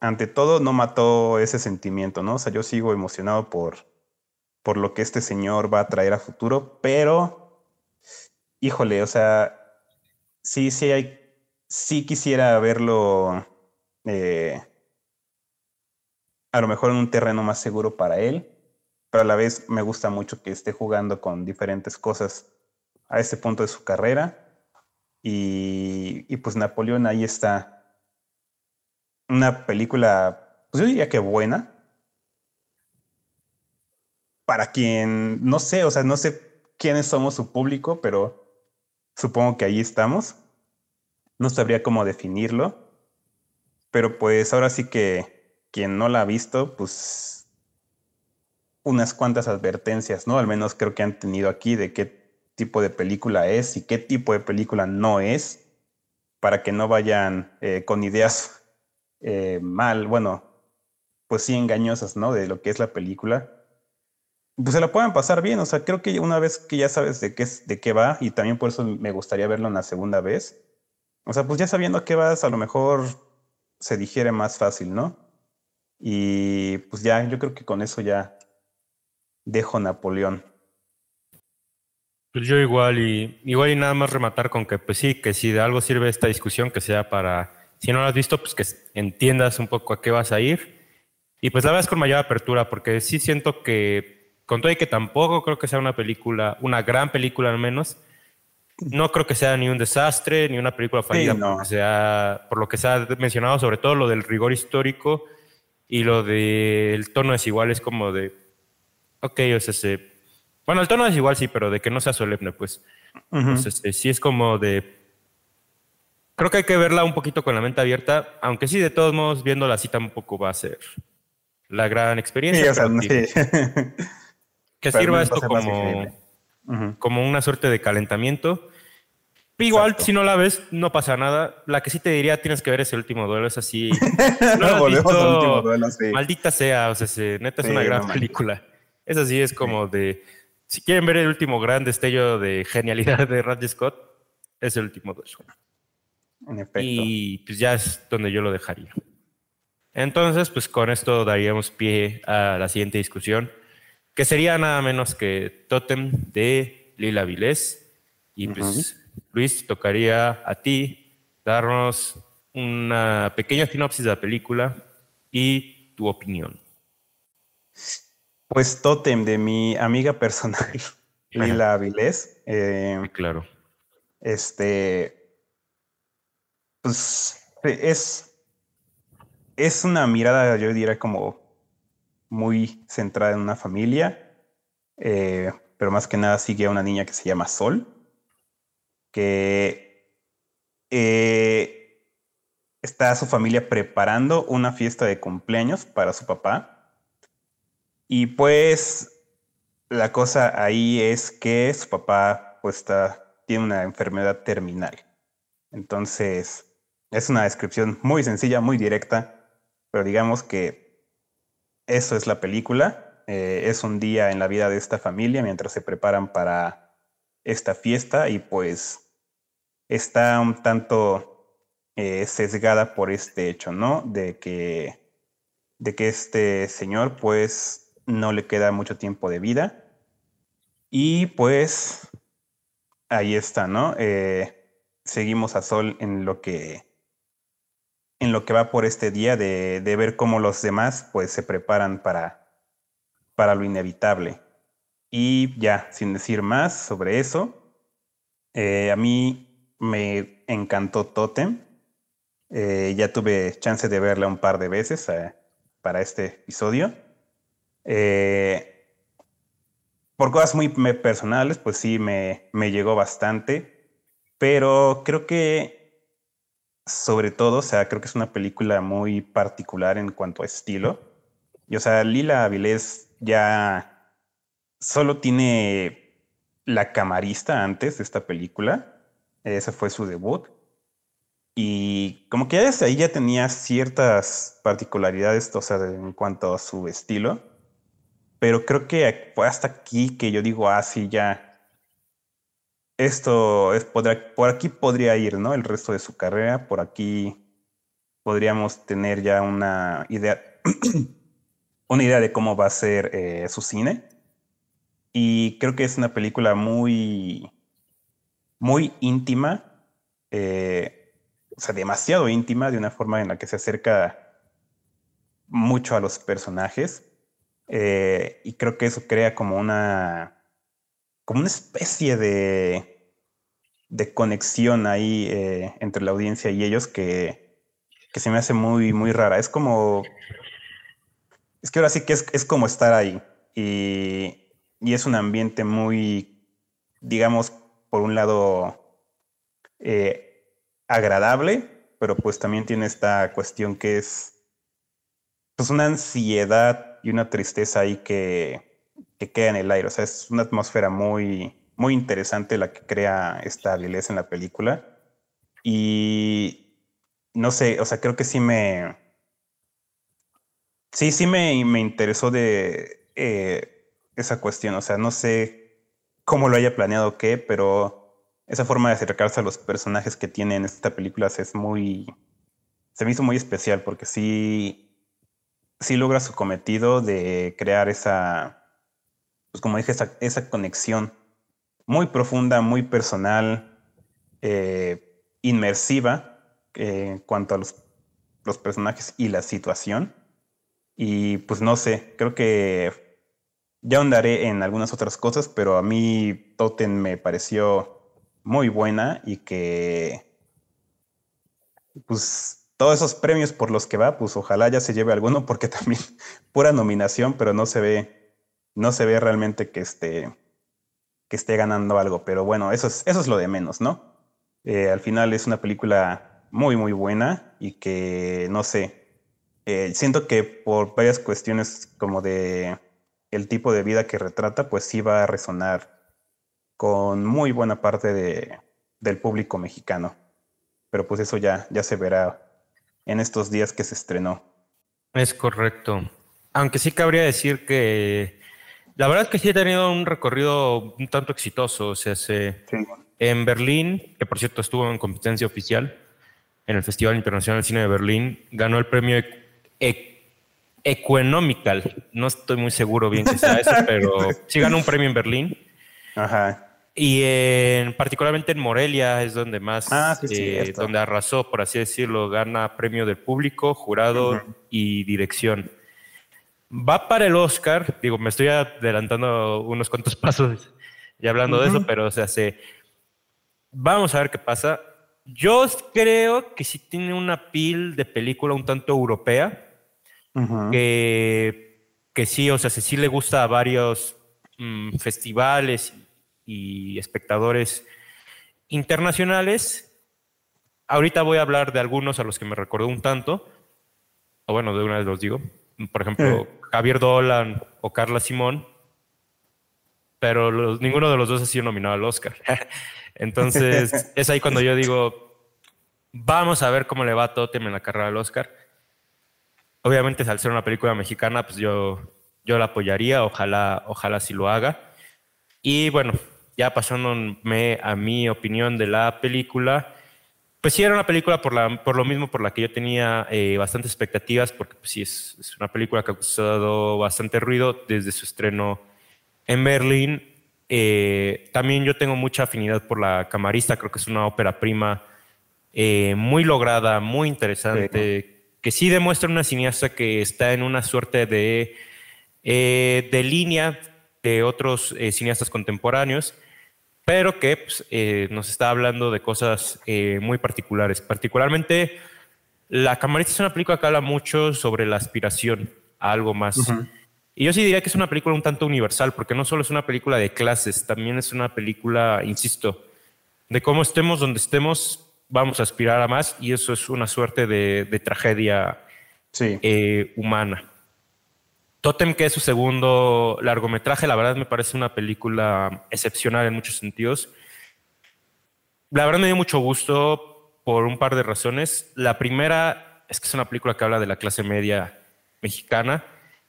ante todo, no mató ese sentimiento, ¿no? O sea, yo sigo emocionado por, por lo que este señor va a traer a futuro, pero, híjole, o sea, sí, sí hay, sí quisiera verlo eh, a lo mejor en un terreno más seguro para él, pero a la vez me gusta mucho que esté jugando con diferentes cosas a este punto de su carrera y, pues Napoleón ahí está. Una película, pues yo diría que buena. Para quien, no sé, o sea, no sé quiénes somos su público, pero supongo que ahí estamos. No sabría cómo definirlo. Pero pues ahora sí que quien no la ha visto, pues unas cuantas advertencias, ¿no? Al menos creo que han tenido aquí de qué tipo de película es y qué tipo de película no es, para que no vayan eh, con ideas eh, mal, bueno, pues sí engañosas, ¿no? De lo que es la película. Pues se la puedan pasar bien, o sea, creo que una vez que ya sabes de qué, es, de qué va, y también por eso me gustaría verlo una segunda vez, o sea, pues ya sabiendo qué vas, a lo mejor se digiere más fácil, ¿no? Y pues ya, yo creo que con eso ya dejo Napoleón. Pues yo igual y igual y nada más rematar con que pues sí, que si de algo sirve esta discusión, que sea para, si no lo has visto, pues que entiendas un poco a qué vas a ir. Y pues la veas con mayor apertura, porque sí siento que, con todo y que tampoco creo que sea una película, una gran película al menos, no creo que sea ni un desastre, ni una película fallida, sea, por lo que se ha mencionado, sobre todo lo del rigor histórico y lo del tono desigual es como de, ok, o sea, se bueno, el tono es igual, sí, pero de que no sea solemne, pues. Este, sí es como de. Creo que hay que verla un poquito con la mente abierta, aunque sí, de todos modos, viéndola así tampoco va a ser la gran experiencia. que sirva esto como, como una suerte de calentamiento. Igual, si no la ves, no pasa nada. La que sí te diría tienes que ver es el último duelo, es así. No, último duelo, Maldita sea, o sea, neta es una gran película. Esa sí es como de si quieren ver el último gran destello de genialidad de Radley Scott, es el último dos. En efecto. Y pues ya es donde yo lo dejaría. Entonces, pues con esto daríamos pie a la siguiente discusión, que sería nada menos que Totem de Lila Vilés. Y pues, Luis, tocaría a ti darnos una pequeña sinopsis de la película y tu opinión. Pues Totem de mi amiga personal, Lila Avilés. Eh, claro. Este, pues es, es una mirada, yo diría, como muy centrada en una familia, eh, pero más que nada sigue a una niña que se llama Sol, que eh, está su familia preparando una fiesta de cumpleaños para su papá y pues la cosa ahí es que su papá pues tiene una enfermedad terminal. Entonces, es una descripción muy sencilla, muy directa, pero digamos que eso es la película. Eh, es un día en la vida de esta familia mientras se preparan para esta fiesta y pues está un tanto eh, sesgada por este hecho, ¿no? De que, de que este señor pues no le queda mucho tiempo de vida. Y pues ahí está, ¿no? Eh, seguimos a Sol en lo que en lo que va por este día de, ver cómo los demás pues se preparan para, para lo inevitable. Y ya, sin decir más sobre eso, eh, a mí me encantó Totem. Eh, ya tuve chance de verla un par de veces para este episodio. Eh, por cosas muy personales, pues sí, me, me llegó bastante, pero creo que sobre todo, o sea, creo que es una película muy particular en cuanto a estilo. Y, o sea, Lila Avilés ya solo tiene la camarista antes de esta película. Ese fue su debut. Y como que ya desde ahí ya tenía ciertas particularidades, o sea, en cuanto a su estilo. Pero creo que fue hasta aquí que yo digo, ah, sí, ya. Esto es, por aquí podría ir, ¿no? El resto de su carrera. Por aquí podríamos tener ya una idea, una idea de cómo va a ser eh, su cine. Y creo que es una película muy, muy íntima. Eh, o sea, demasiado íntima, de una forma en la que se acerca mucho a los personajes. Eh, y creo que eso crea como una, como una especie de, de conexión ahí eh, entre la audiencia y ellos que, que, se me hace muy, muy rara. Es como, es que ahora sí que es, es como estar ahí. Y, y, es un ambiente muy, digamos, por un lado, eh, agradable, pero pues también tiene esta cuestión que es pues una ansiedad y una tristeza ahí que, que queda en el aire. O sea, es una atmósfera muy, muy interesante la que crea esta belleza en la película. Y no sé, o sea, creo que sí me. Sí, sí me, me interesó de eh, esa cuestión. O sea, no sé cómo lo haya planeado qué, pero esa forma de acercarse a los personajes que tiene en esta película es muy. Se me hizo muy especial porque sí. Sí logra su cometido de crear esa. Pues como dije, esa, esa conexión muy profunda, muy personal, eh, inmersiva eh, en cuanto a los, los personajes y la situación. Y pues no sé, creo que ya ahondaré en algunas otras cosas, pero a mí Totem me pareció muy buena y que pues todos esos premios por los que va, pues ojalá ya se lleve alguno porque también pura nominación, pero no se ve no se ve realmente que esté que esté ganando algo, pero bueno, eso es eso es lo de menos, ¿no? Eh, al final es una película muy muy buena y que no sé, eh, siento que por varias cuestiones como de el tipo de vida que retrata, pues sí va a resonar con muy buena parte de, del público mexicano. Pero pues eso ya, ya se verá en estos días que se estrenó. Es correcto. Aunque sí cabría decir que la verdad es que sí ha tenido un recorrido un tanto exitoso. O sea, se, en Berlín, que por cierto estuvo en competencia oficial en el Festival Internacional de Cine de Berlín, ganó el premio e Economical. No estoy muy seguro bien que sea eso, pero sí ganó un premio en Berlín. Ajá. Y en, particularmente en Morelia es donde más, ah, eh, donde arrasó, por así decirlo, gana premio del público, jurado y dirección. Va para el Oscar, digo, me estoy adelantando unos cuantos pasos ya hablando de eso, pero o sea, se, vamos a ver qué pasa. Yo creo que sí tiene una pil de película un tanto europea, que, que sí, o sea, sí le gusta a varios mm, festivales y espectadores internacionales. Ahorita voy a hablar de algunos a los que me recordó un tanto, o bueno, de una vez los digo. Por ejemplo, eh. Javier Dolan o Carla Simón, pero ninguno de los dos ha sido nominado al Oscar. Entonces, es ahí cuando yo digo, vamos a ver cómo le va a Totem en la carrera del Oscar. Obviamente, al ser una película mexicana, pues yo, yo la apoyaría, ojalá, ojalá sí lo haga. Y bueno, ya pasándome a mi opinión de la película, pues sí era una película por, la, por lo mismo por la que yo tenía eh, bastantes expectativas, porque pues sí es, es, una película que ha causado bastante ruido desde su estreno en Berlín. Eh, también yo tengo mucha afinidad por la camarista, creo que es una ópera prima eh, muy lograda, muy interesante, que sí demuestra una cineasta que está en una suerte de, de línea de otros cineastas contemporáneos pero que pues, eh, nos está hablando de cosas eh, muy particulares. Particularmente, La Camarista es una película que habla mucho sobre la aspiración a algo más. Y yo sí diría que es una película un tanto universal, porque no solo es una película de clases, también es una película, insisto, de cómo estemos donde estemos, vamos a aspirar a más y eso es una suerte de, tragedia eh, humana. Totem, que es su segundo largometraje, la verdad me parece una película excepcional en muchos sentidos. La verdad me dio mucho gusto por un par de razones. La primera es que es una película que habla de la clase media mexicana.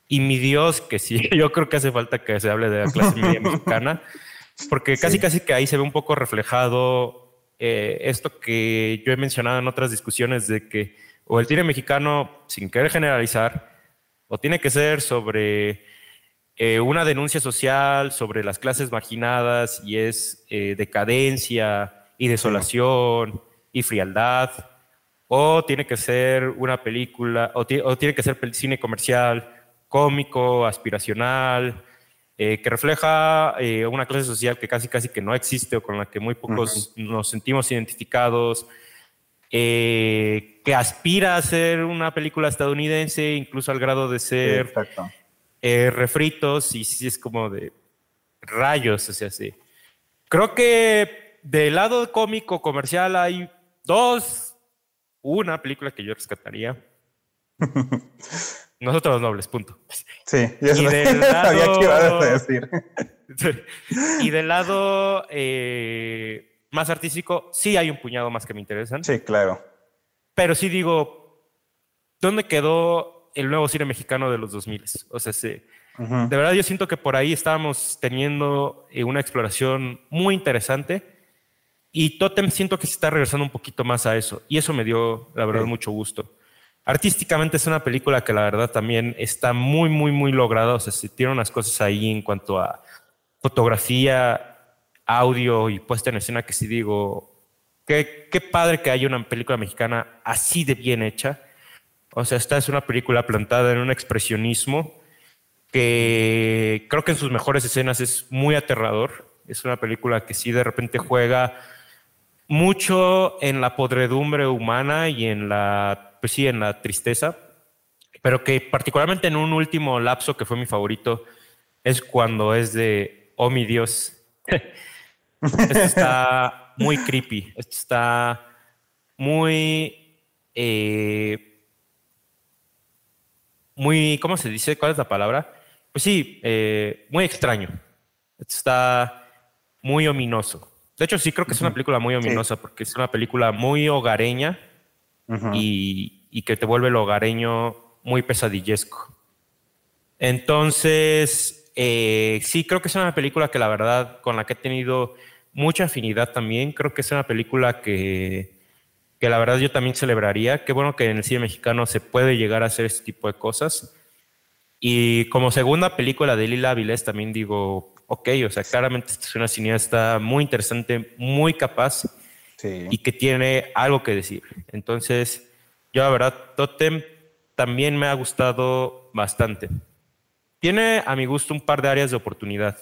Y mi Dios, que sí, yo creo que hace falta que se hable de la clase media mexicana, porque casi casi que ahí se ve un poco reflejado eh, esto que yo he mencionado en otras discusiones de que o el cine mexicano, sin querer generalizar, o tiene que ser sobre eh, una denuncia social sobre las clases marginadas y es eh, decadencia y desolación y frialdad, o tiene que ser una película, o, tiene que ser cine comercial, cómico, aspiracional, eh, que refleja una clase social que casi casi que no existe o con la que muy pocos nos sentimos identificados, eh, que aspira a ser una película estadounidense, incluso al grado de ser eh, refritos, y sí es como de rayos, o sea, sí. Creo que del lado cómico comercial hay dos, una película que yo rescataría. Nosotros los nobles, punto. Sí, ya sabía que ibas a decir. y del lado eh, más artístico, sí hay un puñado más que me interesan. Sí, claro. Pero sí digo, ¿dónde quedó el nuevo cine mexicano de los 2000? O sea, sí, de verdad yo siento que por ahí estábamos teniendo eh, una exploración muy interesante y Totem siento que se está regresando un poquito más a eso y eso me dio, la verdad, mucho gusto. Artísticamente es una película que la verdad también está muy, muy, muy lograda. O sea, se tiene unas cosas ahí en cuanto a fotografía, audio y puesta en escena que sí digo, qué, qué padre que haya una película mexicana así de bien hecha. O sea, esta es una película plantada en un expresionismo que creo que en sus mejores escenas es muy aterrador. Es una película que sí de repente juega mucho en la podredumbre humana y en la, pues sí, en la tristeza, pero que particularmente en un último lapso que fue mi favorito es cuando es de, oh mi Dios, Esto está muy creepy. Esto está muy. Eh, muy. ¿Cómo se dice? ¿Cuál es la palabra? Pues sí, eh, muy extraño. Esto está muy ominoso. De hecho, sí creo que es una película muy ominosa porque es una película muy hogareña y, y, que te vuelve el hogareño muy pesadillesco. Entonces, eh, sí creo que es una película que la verdad con la que he tenido mucha afinidad también. Creo que es una película que, que la verdad yo también celebraría. Qué bueno que en el cine mexicano se puede llegar a hacer este tipo de cosas. Y como segunda película de Lila Avilés también digo, ok, o sea, claramente es una cineasta muy interesante, muy capaz y que tiene algo que decir. Entonces, yo la verdad, Totem también me ha gustado bastante. Tiene a mi gusto un par de áreas de oportunidad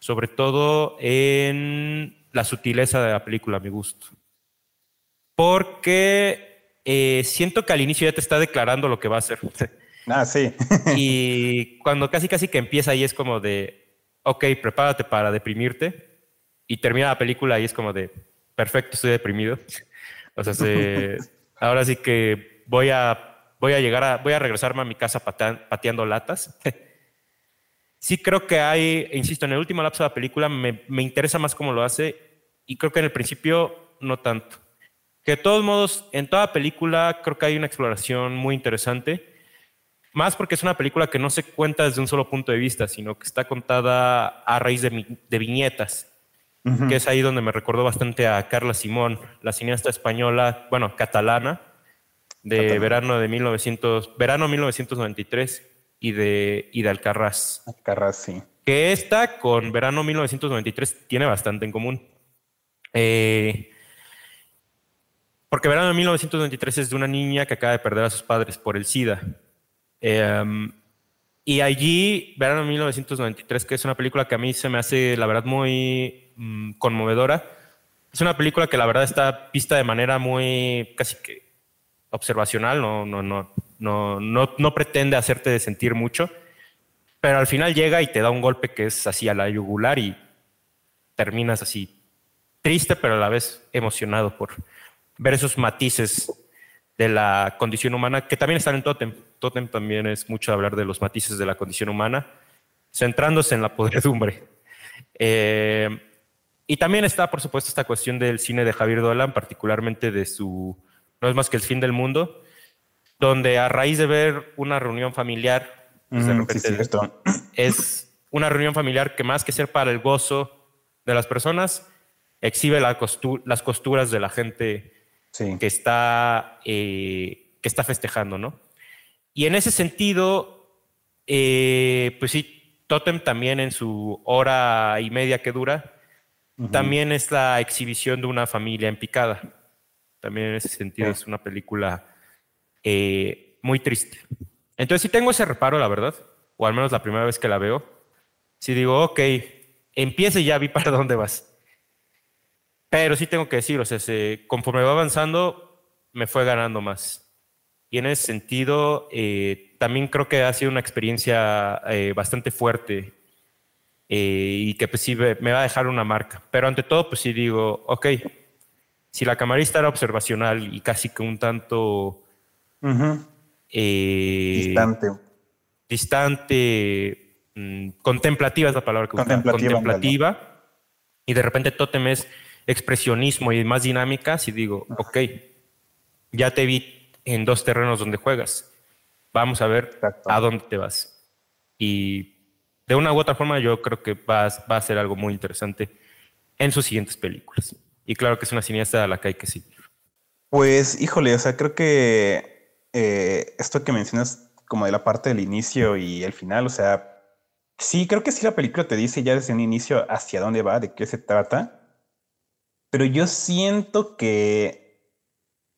sobre todo en la sutileza de la película, a mi gusto. Porque eh, siento que al inicio ya te está declarando lo que va a hacer. Ah, sí. y cuando casi casi que empieza ahí es como de, ok, prepárate para deprimirte. Y termina la película y es como de, perfecto, estoy deprimido. O sea, ahora sí que voy a, voy a llegar a, voy a regresarme a mi casa pateando latas. Sí creo que hay, insisto, en el último lapso de la película me, me, interesa más cómo lo hace y creo que en el principio no tanto. Que de todos modos, en toda película creo que hay una exploración muy interesante, más porque es una película que no se cuenta desde un solo punto de vista, sino que está contada a raíz de, de viñetas, que es ahí donde me recordó bastante a Carla Simón, la cineasta española, bueno, catalana, de verano de 1900, verano 1993 y de, y de Alcarraz. Alcarraz, sí. Que esta con Verano 1993 tiene bastante en común. Eh, porque Verano 1993 es de una niña que acaba de perder a sus padres por el SIDA. Em, y allí, Verano 1993, que es una película que a mí se me hace, la verdad, muy mm, conmovedora. Es una película que la verdad está vista de manera muy casi que observacional, no, no, no, no, no, pretende hacerte sentir mucho, pero al final llega y te da un golpe que es así a la yugular y terminas así triste, pero a la vez emocionado por, ver esos matices de la condición humana que también están en Totem. Totem también es mucho hablar de los matices de la condición humana, centrándose en la podredumbre. Eh, y también está, por supuesto, esta cuestión del cine de Javier Dolan, particularmente de su No es más que el fin del mundo, donde a raíz de ver una reunión familiar, pues, de repente es una reunión familiar que más que ser para el gozo de las personas, exhibe las costuras de la gente que, está, eh, que está festejando, ¿no? Y en ese sentido, eh, pues sí, Totem también en su hora y media que dura, también es la exhibición de una familia en picada. También en ese sentido es una película eh, muy triste. Entonces sí tengo ese reparo, la verdad, o al menos la primera vez que la veo, si digo, ok, empiece ya vi para dónde vas. Pero sí tengo que decir, o sea, conforme va avanzando, me fue ganando más. Y en ese sentido, eh, también creo que ha sido una experiencia eh, bastante fuerte eh, y que pues sí me va a dejar una marca. Pero ante todo, pues sí digo, ok, si la camarista era observacional y casi que un tanto... distante. Distante, mm, contemplativa es la palabra que contemplativa, contemplativa y de repente Totem es expresionismo y más dinámicas y digo, ok, ya te vi en dos terrenos donde juegas, vamos a ver a dónde te vas. Y de una u otra forma yo creo que va, va a ser algo muy interesante en sus siguientes películas. Y claro que es una cineasta a la que hay que seguir. Pues, híjole, o sea, creo que eh, esto que mencionas como de la parte del inicio y el final, o sea, sí, creo que sí la película te dice ya desde un inicio hacia dónde va, de qué se trata. Pero yo siento que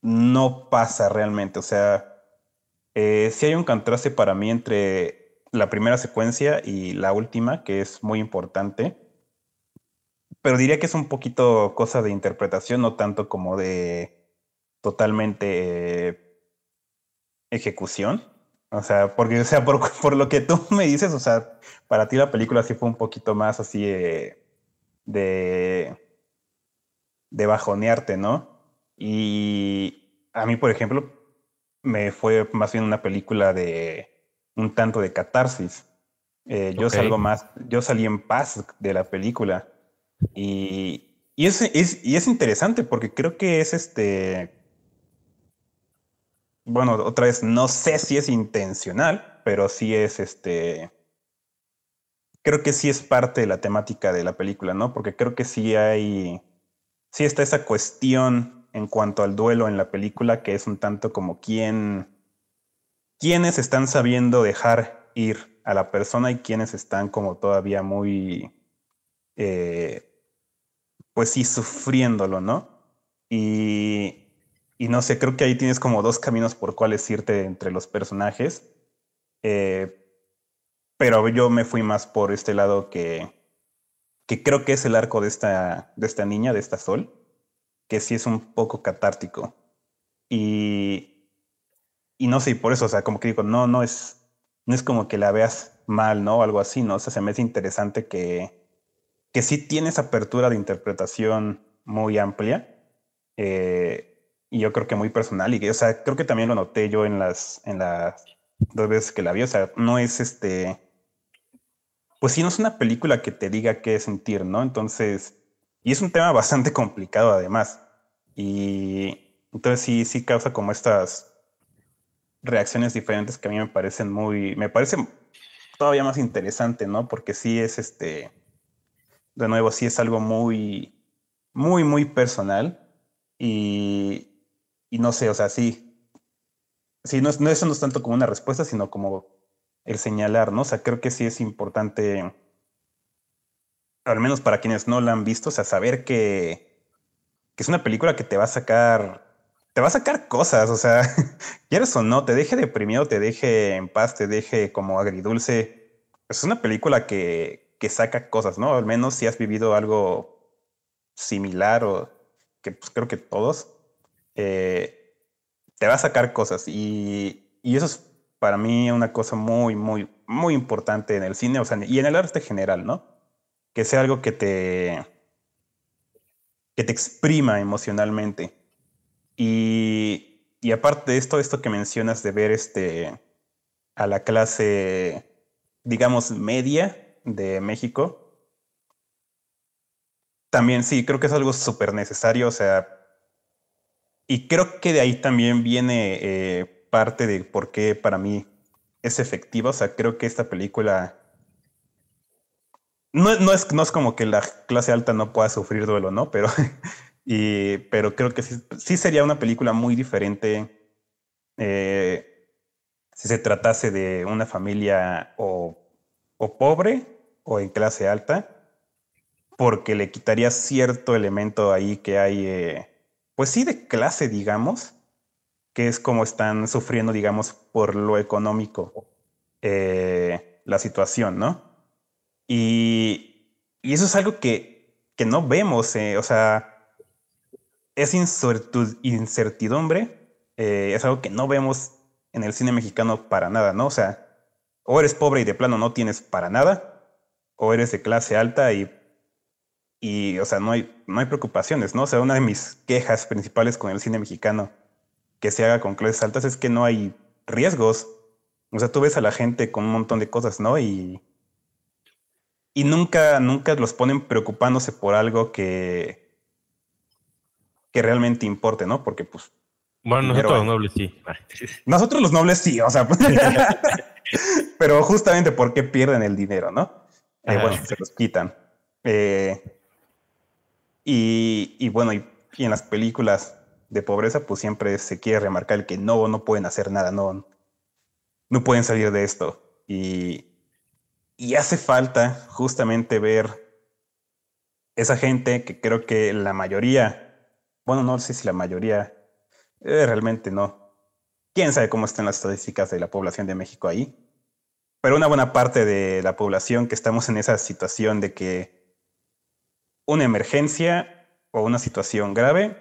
no pasa realmente. O sea, eh, sí hay un contraste para mí entre la primera secuencia y la última, que es muy importante. Pero diría que es un poquito cosa de interpretación, no tanto como de totalmente eh, ejecución. O sea, porque, o sea, por, lo que tú me dices, o sea, para ti la película sí fue un poquito más así eh, de de bajonearte, ¿no? Y a mí, por ejemplo, me fue más bien una película de un tanto de catarsis. Eh, yo salgo más, yo salí en paz de la película. Y, y, es, y es interesante porque creo que es este. Bueno, otra vez, no sé si es intencional, pero sí es este. Creo que sí es parte de la temática de la película, ¿no? Porque creo que sí hay sí está esa cuestión en cuanto al duelo en la película, que es un tanto como quién, quiénes están sabiendo dejar ir a la persona y quiénes están como todavía muy, eh, pues sí, sufriéndolo, ¿no? Y, y, no sé, creo que ahí tienes como dos caminos por cuáles irte entre los personajes. Eh, pero yo me fui más por este lado que, que creo que es el arco de esta, de esta niña, de esta Sol, que sí es un poco catártico. Y, y no sé, y por eso, o sea, como que digo, no, no es, no es como que la veas mal, ¿no? O algo así, ¿no? O sea, se me hace interesante que, que sí tienes apertura de interpretación muy amplia. Eh, y yo creo que muy personal. Y, o sea, creo que también lo noté yo en las, en las dos veces que la vi. O sea, no es este pues sí, no es una película que te diga qué sentir, ¿no? Entonces, y es un tema bastante complicado además. Y entonces sí, sí causa como estas reacciones diferentes que a mí me parecen muy, me parece todavía más interesante, ¿no? Porque sí es este, de nuevo, sí es algo muy, muy, muy personal. Y, y no sé, o sea, sí, sí, no, no, eso no es tanto como una respuesta, sino como el señalar, ¿no? O sea, creo que sí es importante, al menos para quienes no la han visto, o sea, saber que, que es una película que te va a sacar, te va a sacar cosas, o sea, quieres o no, te deje deprimido, te deje en paz, te deje como agridulce. Es una película que, que saca cosas, ¿no? Al menos si has vivido algo similar o que pues, creo que todos, eh, te va a sacar cosas y, y eso es para mí una cosa muy, muy, muy importante en el cine, o sea, y en el arte general, ¿no? Que sea algo que te, que te exprima emocionalmente. Y, y aparte de esto, esto que mencionas de ver este, a la clase, digamos, media de México, también sí, creo que es algo súper necesario, o sea, y creo que de ahí también viene eh, parte de por qué para mí es efectiva, o sea, creo que esta película no, no, es, no es como que la clase alta no pueda sufrir duelo, ¿no? Pero, y, pero creo que sí, sería una película muy diferente eh, si se tratase de una familia o, o pobre o en clase alta, porque le quitaría cierto elemento ahí que hay, eh, pues sí, de clase, digamos, que es como están sufriendo, digamos, por lo económico eh, la situación, ¿no? Y, y, eso es algo que, que no vemos, eh, o sea, es incertidumbre, es algo que no vemos en el cine mexicano para nada, ¿no? O sea, o eres pobre y de plano no tienes para nada, o eres de clase alta y y, o sea, no hay, no hay preocupaciones, ¿no? O sea, una de mis quejas principales con el cine mexicano que se haga con clases altas es que no hay riesgos. O sea, tú ves a la gente con un montón de cosas, ¿no? Y, y nunca, nunca los ponen preocupándose por algo que, que realmente importe, ¿no? Porque, pues. Bueno, nosotros los nobles sí. Nosotros los nobles sí, o sea. pero justamente porque pierden el dinero, ¿no? Eh, bueno, se los quitan. Eh, y, bueno, y, en las películas de pobreza, pues siempre se quiere remarcar el que no, no pueden hacer nada, no, no pueden salir de esto. Y, y hace falta justamente ver esa gente que creo que la mayoría, bueno, no sé si la mayoría, eh, realmente no. Quién sabe cómo están las estadísticas de la población de México ahí. Pero una buena parte de la población que estamos en esa situación de que una emergencia o una situación grave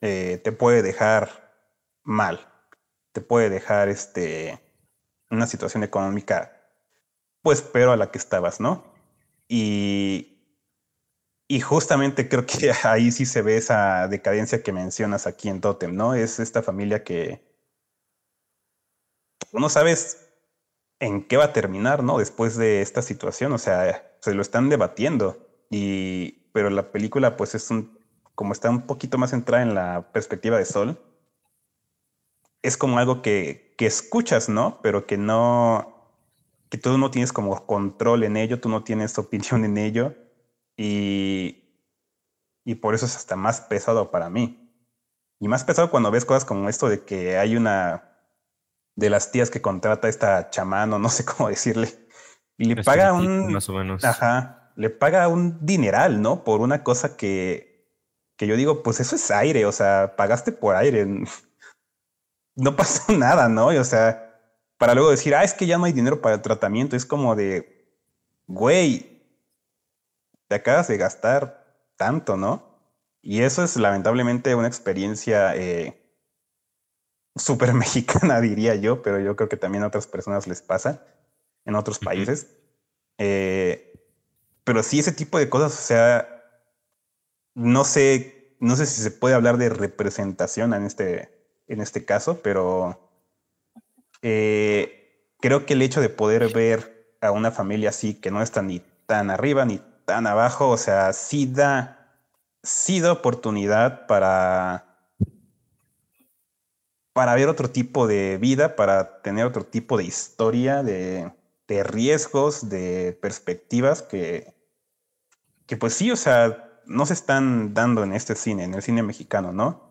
eh, te puede dejar mal, te puede dejar este, una situación económica, pues, pero a la que estabas, ¿no? Y, y justamente creo que ahí sí se ve esa decadencia que mencionas aquí en Totem, ¿no? Es esta familia que no sabes en qué va a terminar, ¿no? Después de esta situación, o sea, se lo están debatiendo y pero la película pues es un, como está un poquito más centrada en la perspectiva de Sol, es como algo que, que escuchas, ¿no? Pero que no, que tú no tienes como control en ello, tú no tienes opinión en ello y, y por eso es hasta más pesado para mí. Y más pesado cuando ves cosas como esto de que hay una de las tías que contrata a esta chamán o no sé cómo decirle y le paga un... Más o menos. Ajá le paga un dineral, ¿no? Por una cosa que, que yo digo, pues eso es aire, o sea, pagaste por aire. No pasó nada, ¿no? o sea, para luego decir, ah, es que ya no hay dinero para el tratamiento, es como de, güey, te acabas de gastar tanto, ¿no? Y eso es lamentablemente una experiencia eh, súper mexicana, diría yo, pero yo creo que también a otras personas les pasa en otros países. Eh, pero sí, ese tipo de cosas, o sea, no sé, no sé si se puede hablar de representación en este, en este caso, pero eh, creo que el hecho de poder ver a una familia así, que no está ni tan arriba ni tan abajo, o sea, sí da, sí da oportunidad para, para ver otro tipo de vida, para tener otro tipo de historia, de, de riesgos, de perspectivas que, que pues sí, o sea, no se están dando en este cine, en el cine mexicano, ¿no?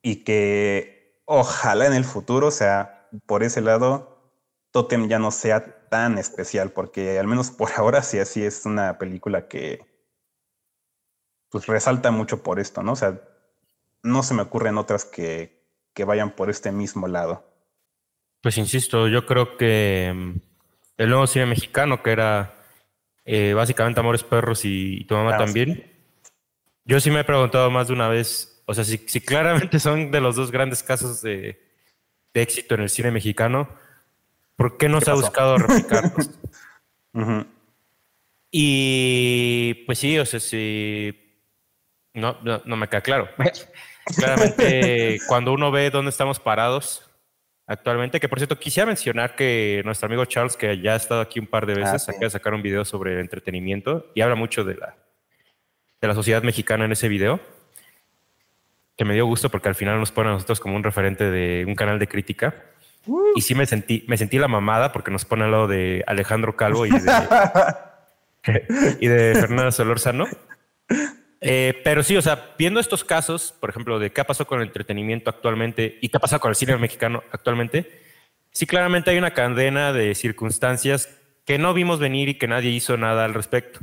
Y que ojalá en el futuro, o sea, por ese lado, Totem ya no sea tan especial, porque al menos por ahora sí así es una película que pues resalta mucho por esto, ¿no? O sea, no se me ocurren otras que, que vayan por este mismo lado. Pues insisto, yo creo que mm, el nuevo cine mexicano, que era eh, básicamente Amores Perros y, tu mamá también. Yo sí me he preguntado más de una vez, o sea, si, claramente son de los dos grandes casos de, éxito en el cine mexicano, ¿por qué no se ha buscado replicarlos? Y pues sí, o sea, sí, no, no, me queda claro. Claramente, cuando uno ve dónde estamos parados actualmente, que por cierto quisiera mencionar que nuestro amigo Charles, que ya ha estado aquí un par de veces, ah, acaba de sacar un video sobre el entretenimiento y habla mucho de la, de la sociedad mexicana en ese video, que me dio gusto porque al final nos pone a nosotros como un referente de un canal de crítica. Uh. Y sí me sentí, me sentí la mamada porque nos pone al lado de Alejandro Calvo y de, y de Fernando Solórzano. Eh, pero sí, o sea, viendo estos casos, por ejemplo, de qué ha pasado con el entretenimiento actualmente y qué ha pasado con el cine mexicano actualmente, sí claramente hay una cadena de circunstancias que no vimos venir y que nadie hizo nada al respecto.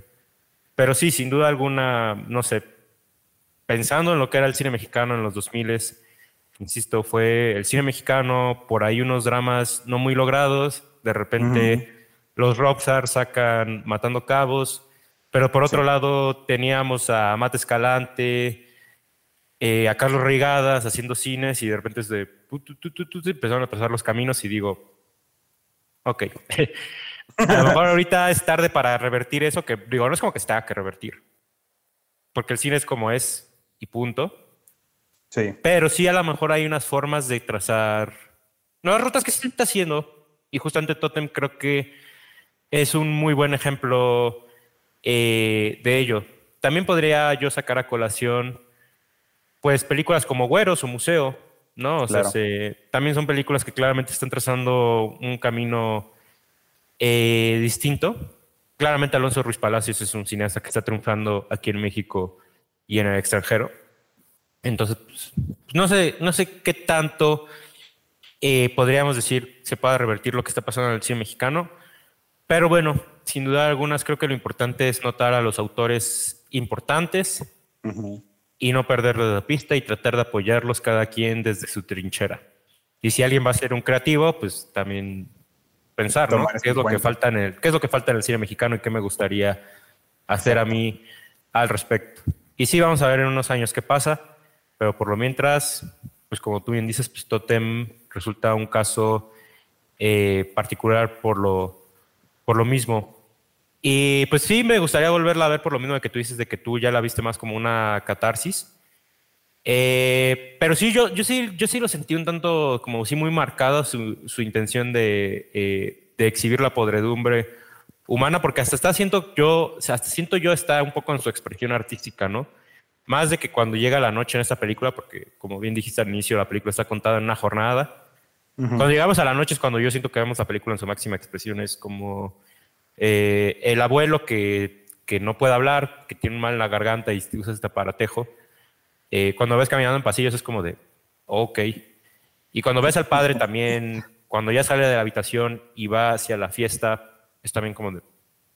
Pero sí, sin duda alguna, no sé, pensando en lo que era el cine mexicano en los 2000, insisto, fue el cine mexicano, por ahí unos dramas no muy logrados, de repente los rockstars sacan Matando Cabos, pero por otro lado teníamos a Mate Escalante, eh, a Carlos Reigadas haciendo cines y de repente es de, empezaron a pasar los caminos y digo, ok, a lo mejor ahorita es tarde para revertir eso, que digo, no es como que está que revertir, porque el cine es como es y punto. Sí. Pero sí a lo mejor hay unas formas de trazar nuevas rutas que se está haciendo y justamente Totem creo que es un muy buen ejemplo eh, de ello. También podría yo sacar a colación, pues, películas como Güeros o Museo, ¿no? O sea, también son películas que claramente están trazando un camino eh, distinto. Claramente Alonso Ruiz Palacios es un cineasta que está triunfando aquí en México y en el extranjero. Entonces, pues, no, sé, no sé qué tanto eh, podríamos decir se pueda revertir lo que está pasando en el cine mexicano, pero bueno, sin duda algunas, creo que lo importante es notar a los autores importantes y no perderles la pista y tratar de apoyarlos cada quien desde su trinchera. Y si alguien va a ser un creativo, pues también pensar, ¿no? ¿Qué es, lo que falta en el, ¿Qué es lo que falta en el cine mexicano y qué me gustaría hacer a mí al respecto? Y sí, vamos a ver en unos años qué pasa, pero por lo mientras, pues como tú bien dices, pues Totem resulta un caso eh, particular por lo, por lo mismo. Y pues sí, me gustaría volverla a ver por lo mismo de que tú dices de que tú ya la viste más como una catarsis. Eh, pero sí, yo, yo sí, yo sí lo sentí un tanto como sí muy marcada su, su intención de, eh, de, exhibir la podredumbre humana, porque hasta está siento yo, o sea, hasta siento yo está un poco en su expresión artística, ¿no? Más de que cuando llega la noche en esta película, porque como bien dijiste al inicio, la película está contada en una jornada. Cuando llegamos a la noche es cuando yo siento que vemos la película en su máxima expresión, es como eh, el abuelo que, que, no puede hablar, que tiene un mal en la garganta y usa este aparatejo. Eh, cuando ves caminando en pasillos es como de, ok. Y cuando ves al padre también, cuando ya sale de la habitación y va hacia la fiesta, es también como de,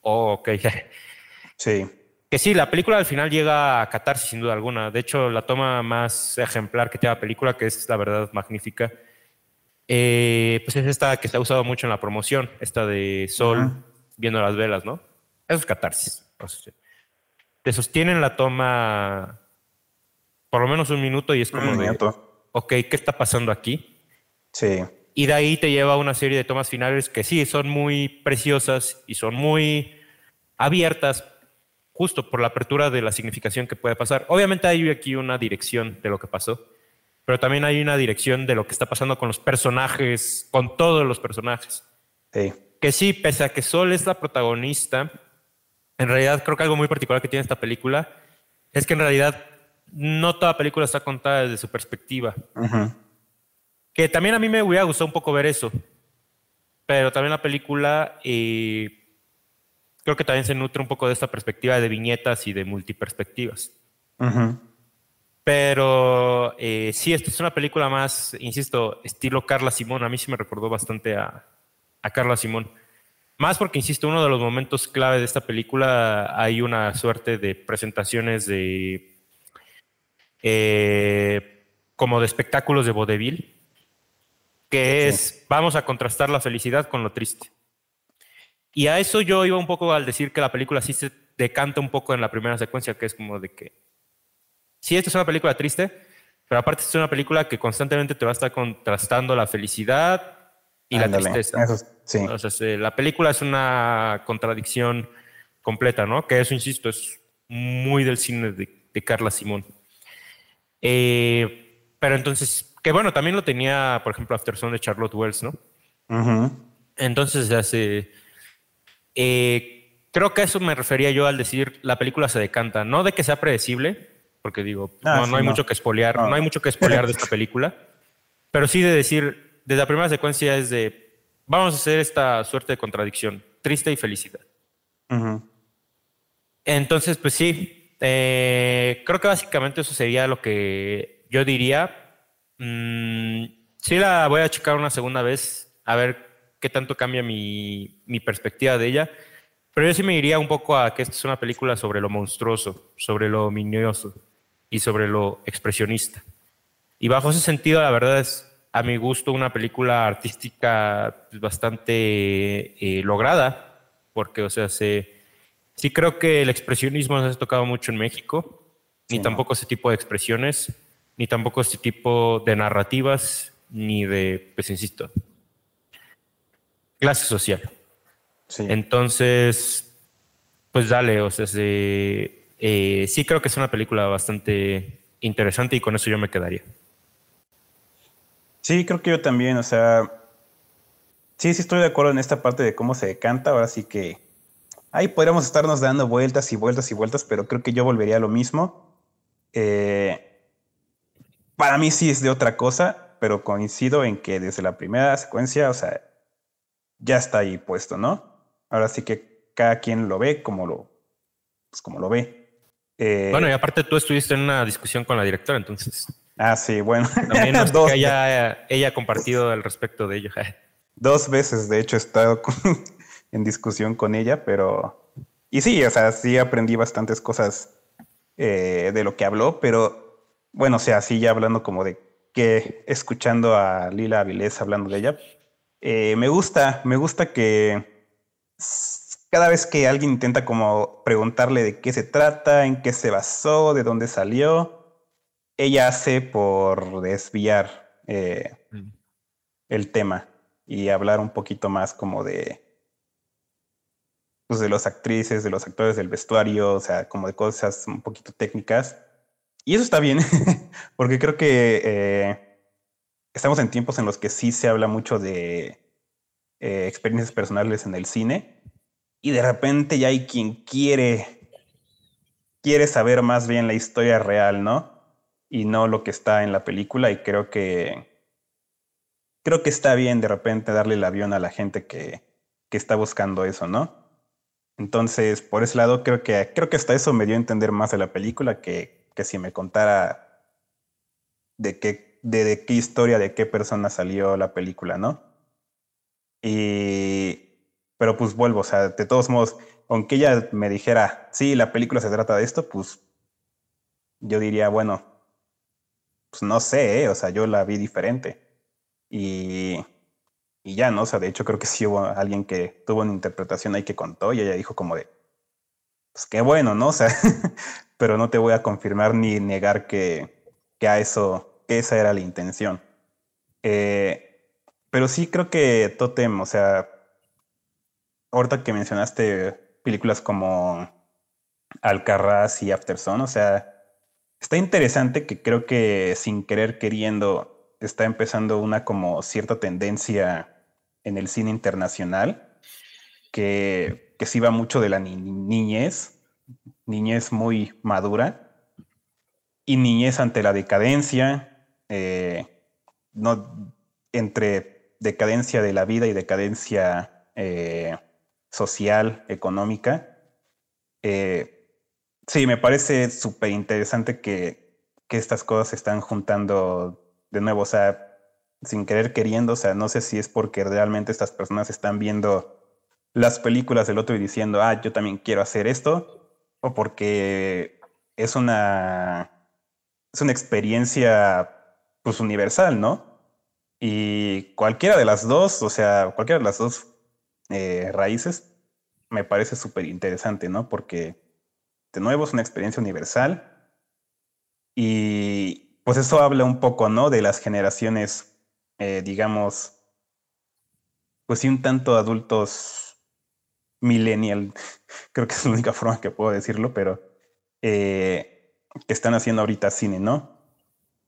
oh, ok. Sí. Que sí, la película al final llega a catarse sin duda alguna. De hecho, la toma más ejemplar que tiene la película, que es la verdad magnífica, eh, pues es esta que se ha usado mucho en la promoción, esta de Sol viendo las velas, ¿no? Eso es catarsis. te sostienen la toma por lo menos un minuto y es como de, ok, ¿qué está pasando aquí? Sí. Y de ahí te lleva a una serie de tomas finales que sí, son muy preciosas y son muy abiertas justo por la apertura de la significación que puede pasar. Obviamente hay aquí una dirección de lo que pasó, pero también hay una dirección de lo que está pasando con los personajes, con todos los personajes. Sí. Que sí, pese a que Sol es la protagonista, en realidad creo que algo muy particular que tiene esta película es que en realidad no toda película está contada desde su perspectiva. Que también a mí me hubiera gustado un poco ver eso. Pero también la película eh, creo que también se nutre un poco de esta perspectiva de viñetas y de multiperspectivas. Pero eh, sí, esto es una película más, insisto, estilo Carla Simón. A mí sí me recordó bastante a, a Carla Simón. Más porque, insisto, uno de los momentos clave de esta película hay una suerte de presentaciones de eh, como de espectáculos de vodevil, que es vamos a contrastar la felicidad con lo triste. Y a eso yo iba un poco al decir que la película sí se decanta un poco en la primera secuencia, que es como de que sí, esto es una película triste, pero aparte es una película que constantemente te va a estar contrastando la felicidad y la tristeza. la película es una contradicción completa, ¿no? Que eso, insisto, es muy del cine de, de Carla Simón. Eh, pero entonces, que bueno, también lo tenía, por ejemplo, Afterson de Charlotte Wells, ¿no? Entonces, hace. Eh, creo que a eso me refería yo al decir la película se decanta, no de que sea predecible, porque digo, ah, no, hay mucho que espolear, no. hay mucho que espolear de esta película, pero sí de decir, desde la primera secuencia es de, vamos a hacer esta suerte de contradicción, triste y felicidad. Entonces, pues sí, eh, creo que básicamente eso sería lo que yo diría. Mm, sí, la voy a checar una segunda vez, a ver qué tanto cambia mi, mi perspectiva de ella. Pero yo sí me iría un poco a que esta es una película sobre lo monstruoso, sobre lo minioso y sobre lo expresionista. Y bajo ese sentido, la verdad es, a mi gusto, una película artística pues, bastante eh, lograda, porque, o sea, se, sí creo que el expresionismo no se ha tocado mucho en México, ni tampoco ese tipo de expresiones, ni tampoco ese tipo de narrativas, ni de, pues insisto, clase social. Entonces, pues dale, o sea, eh, sí creo que es una película bastante interesante y con eso yo me quedaría. Sí, creo que yo también, o sea, sí, sí estoy de acuerdo en esta parte de cómo se canta, ahora sí que ahí podríamos estarnos dando vueltas y vueltas y vueltas, pero creo que yo volvería a lo mismo. Eh, para mí sí es de otra cosa, pero coincido en que desde la primera secuencia, o sea, ya está ahí puesto, ¿no? Ahora sí que cada quien lo ve como lo, pues como lo ve. Eh, bueno, y aparte tú estuviste en una discusión con la directora, entonces. Ah, sí, bueno. También no Dos, que haya, ella compartido al respecto de ello. Dos veces, de hecho, he estado en discusión con ella, pero... Y sí, o sea, sí aprendí bastantes cosas eh, de lo que habló, pero bueno, o sea, sí ya hablando como de que escuchando a Lila Avilés hablando de ella, eh, me gusta, me gusta que cada vez que alguien intenta como preguntarle de qué se trata, en qué se basó, de dónde salió, ella hace por desviar eh, mm. el tema y hablar un poquito más como de pues de las actrices, de los actores del vestuario, o sea, como de cosas un poquito técnicas. Y eso está bien, porque creo que eh, estamos en tiempos en los que sí se habla mucho de eh, experiencias personales en el cine y de repente ya hay quien quiere, quiere saber más bien la historia real, ¿no? Y no lo que está en la película y creo que, creo que está bien de repente darle el avión a la gente que, que está buscando eso, ¿no? Entonces, por ese lado, creo que, creo que hasta eso me dio a entender más de la película que, que si me contara de qué de, qué historia, de qué persona salió la película, ¿no? Y, pero pues vuelvo, o sea, de todos modos, aunque ella me dijera, sí, la película se trata de esto, pues yo diría, bueno, pues no sé, ¿eh? o sea, yo la vi diferente. Y, y ya, ¿no? O sea, de hecho creo que sí hubo alguien que tuvo una interpretación ahí que contó y ella dijo como de, pues qué bueno, ¿no? O sea, pero no te voy a confirmar ni negar que, que a eso esa era la intención. Eh, pero sí creo que Totem, o sea, ahorita que mencionaste películas como Alcarraz y Afterson, o sea, está interesante que creo que sin querer queriendo está empezando una como cierta tendencia en el cine internacional que, que sí va mucho de la niñez, niñez muy madura y niñez ante la decadencia, eh, no, entre decadencia de la vida y decadencia eh, social, económica. Eh, sí, me parece súper interesante que, que, estas cosas se están juntando de nuevo, o sea, sin querer queriendo, o sea, no sé si es porque realmente estas personas están viendo las películas del otro y diciendo, ah, yo también quiero hacer esto, o porque es una, es una experiencia pues universal, ¿no? Y cualquiera de las dos, o sea, cualquiera de las dos eh, raíces me parece súper interesante, ¿no? Porque de nuevo es una experiencia universal y pues eso habla un poco, ¿no? De las generaciones, eh, digamos, pues sí, un tanto adultos millennial, creo que es la única forma que puedo decirlo, pero eh, que están haciendo ahorita cine, ¿no?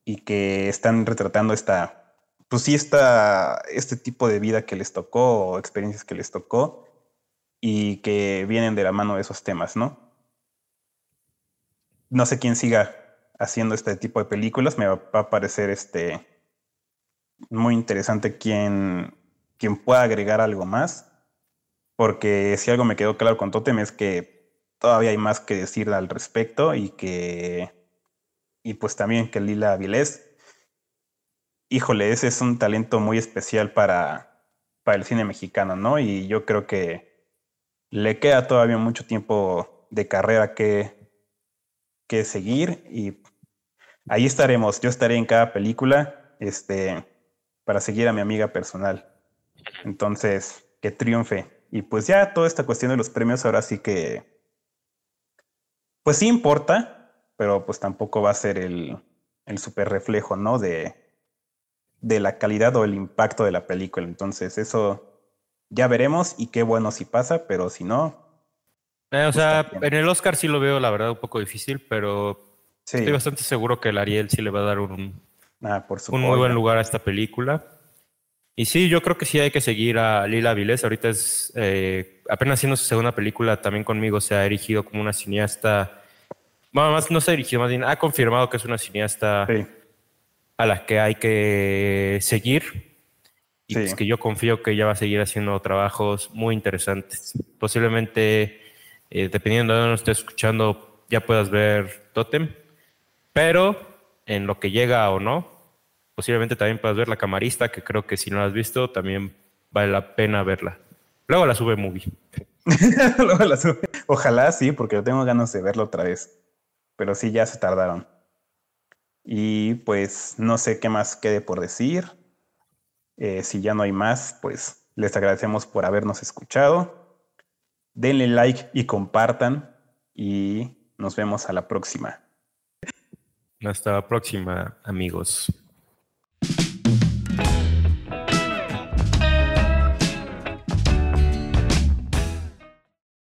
y que están retratando esta, pues sí, esta, este tipo de vida que les tocó o experiencias que les tocó y que vienen de la mano de esos temas, ¿no? No sé quién siga haciendo este tipo de películas, me va a parecer este muy interesante quien, quien pueda agregar algo más, porque si algo me quedó claro con Totem es que todavía hay más que decir al respecto y que, y pues también que Lila Avilés, híjole, ese es un talento muy especial para, para el cine mexicano, ¿no? Y yo creo que le queda todavía mucho tiempo de carrera que, que seguir y ahí estaremos. Yo estaré en cada película, este, para seguir a mi amiga personal. Entonces, que triunfe. Y pues ya toda esta cuestión de los premios ahora sí que, pues sí importa, pero pues tampoco va a ser el, el super reflejo, ¿no? De, de la calidad o el impacto de la película. Entonces, eso ya veremos y qué bueno si pasa, pero si no. Eh, o pues sea, en el Oscar sí lo veo, la verdad, un poco difícil, pero estoy bastante seguro que el Ariel sí le va a dar un, Ah, por un muy buen lugar a esta película. Y sí, yo creo que sí hay que seguir a Lila Vilés. Ahorita es eh, apenas haciendo su segunda película también conmigo. Se ha erigido como una cineasta. Bueno, más no se ha erigido, más bien ha confirmado que es una cineasta a la que hay que seguir. Y es que yo confío que ella va a seguir haciendo trabajos muy interesantes. Posiblemente, eh, dependiendo de dónde estés escuchando, ya puedas ver Totem. Pero en lo que llega o no, Posiblemente también puedas ver La Camarista, que creo que si no la has visto, también vale la pena verla. Luego la sube Movie. Luego la sube. Ojalá sí, porque tengo ganas de verla otra vez. Pero sí, ya se tardaron. Y pues no sé qué más quede por decir. Eh, si ya no hay más, pues les agradecemos por habernos escuchado. Denle like y compartan. Y nos vemos a la próxima. Hasta la próxima, amigos.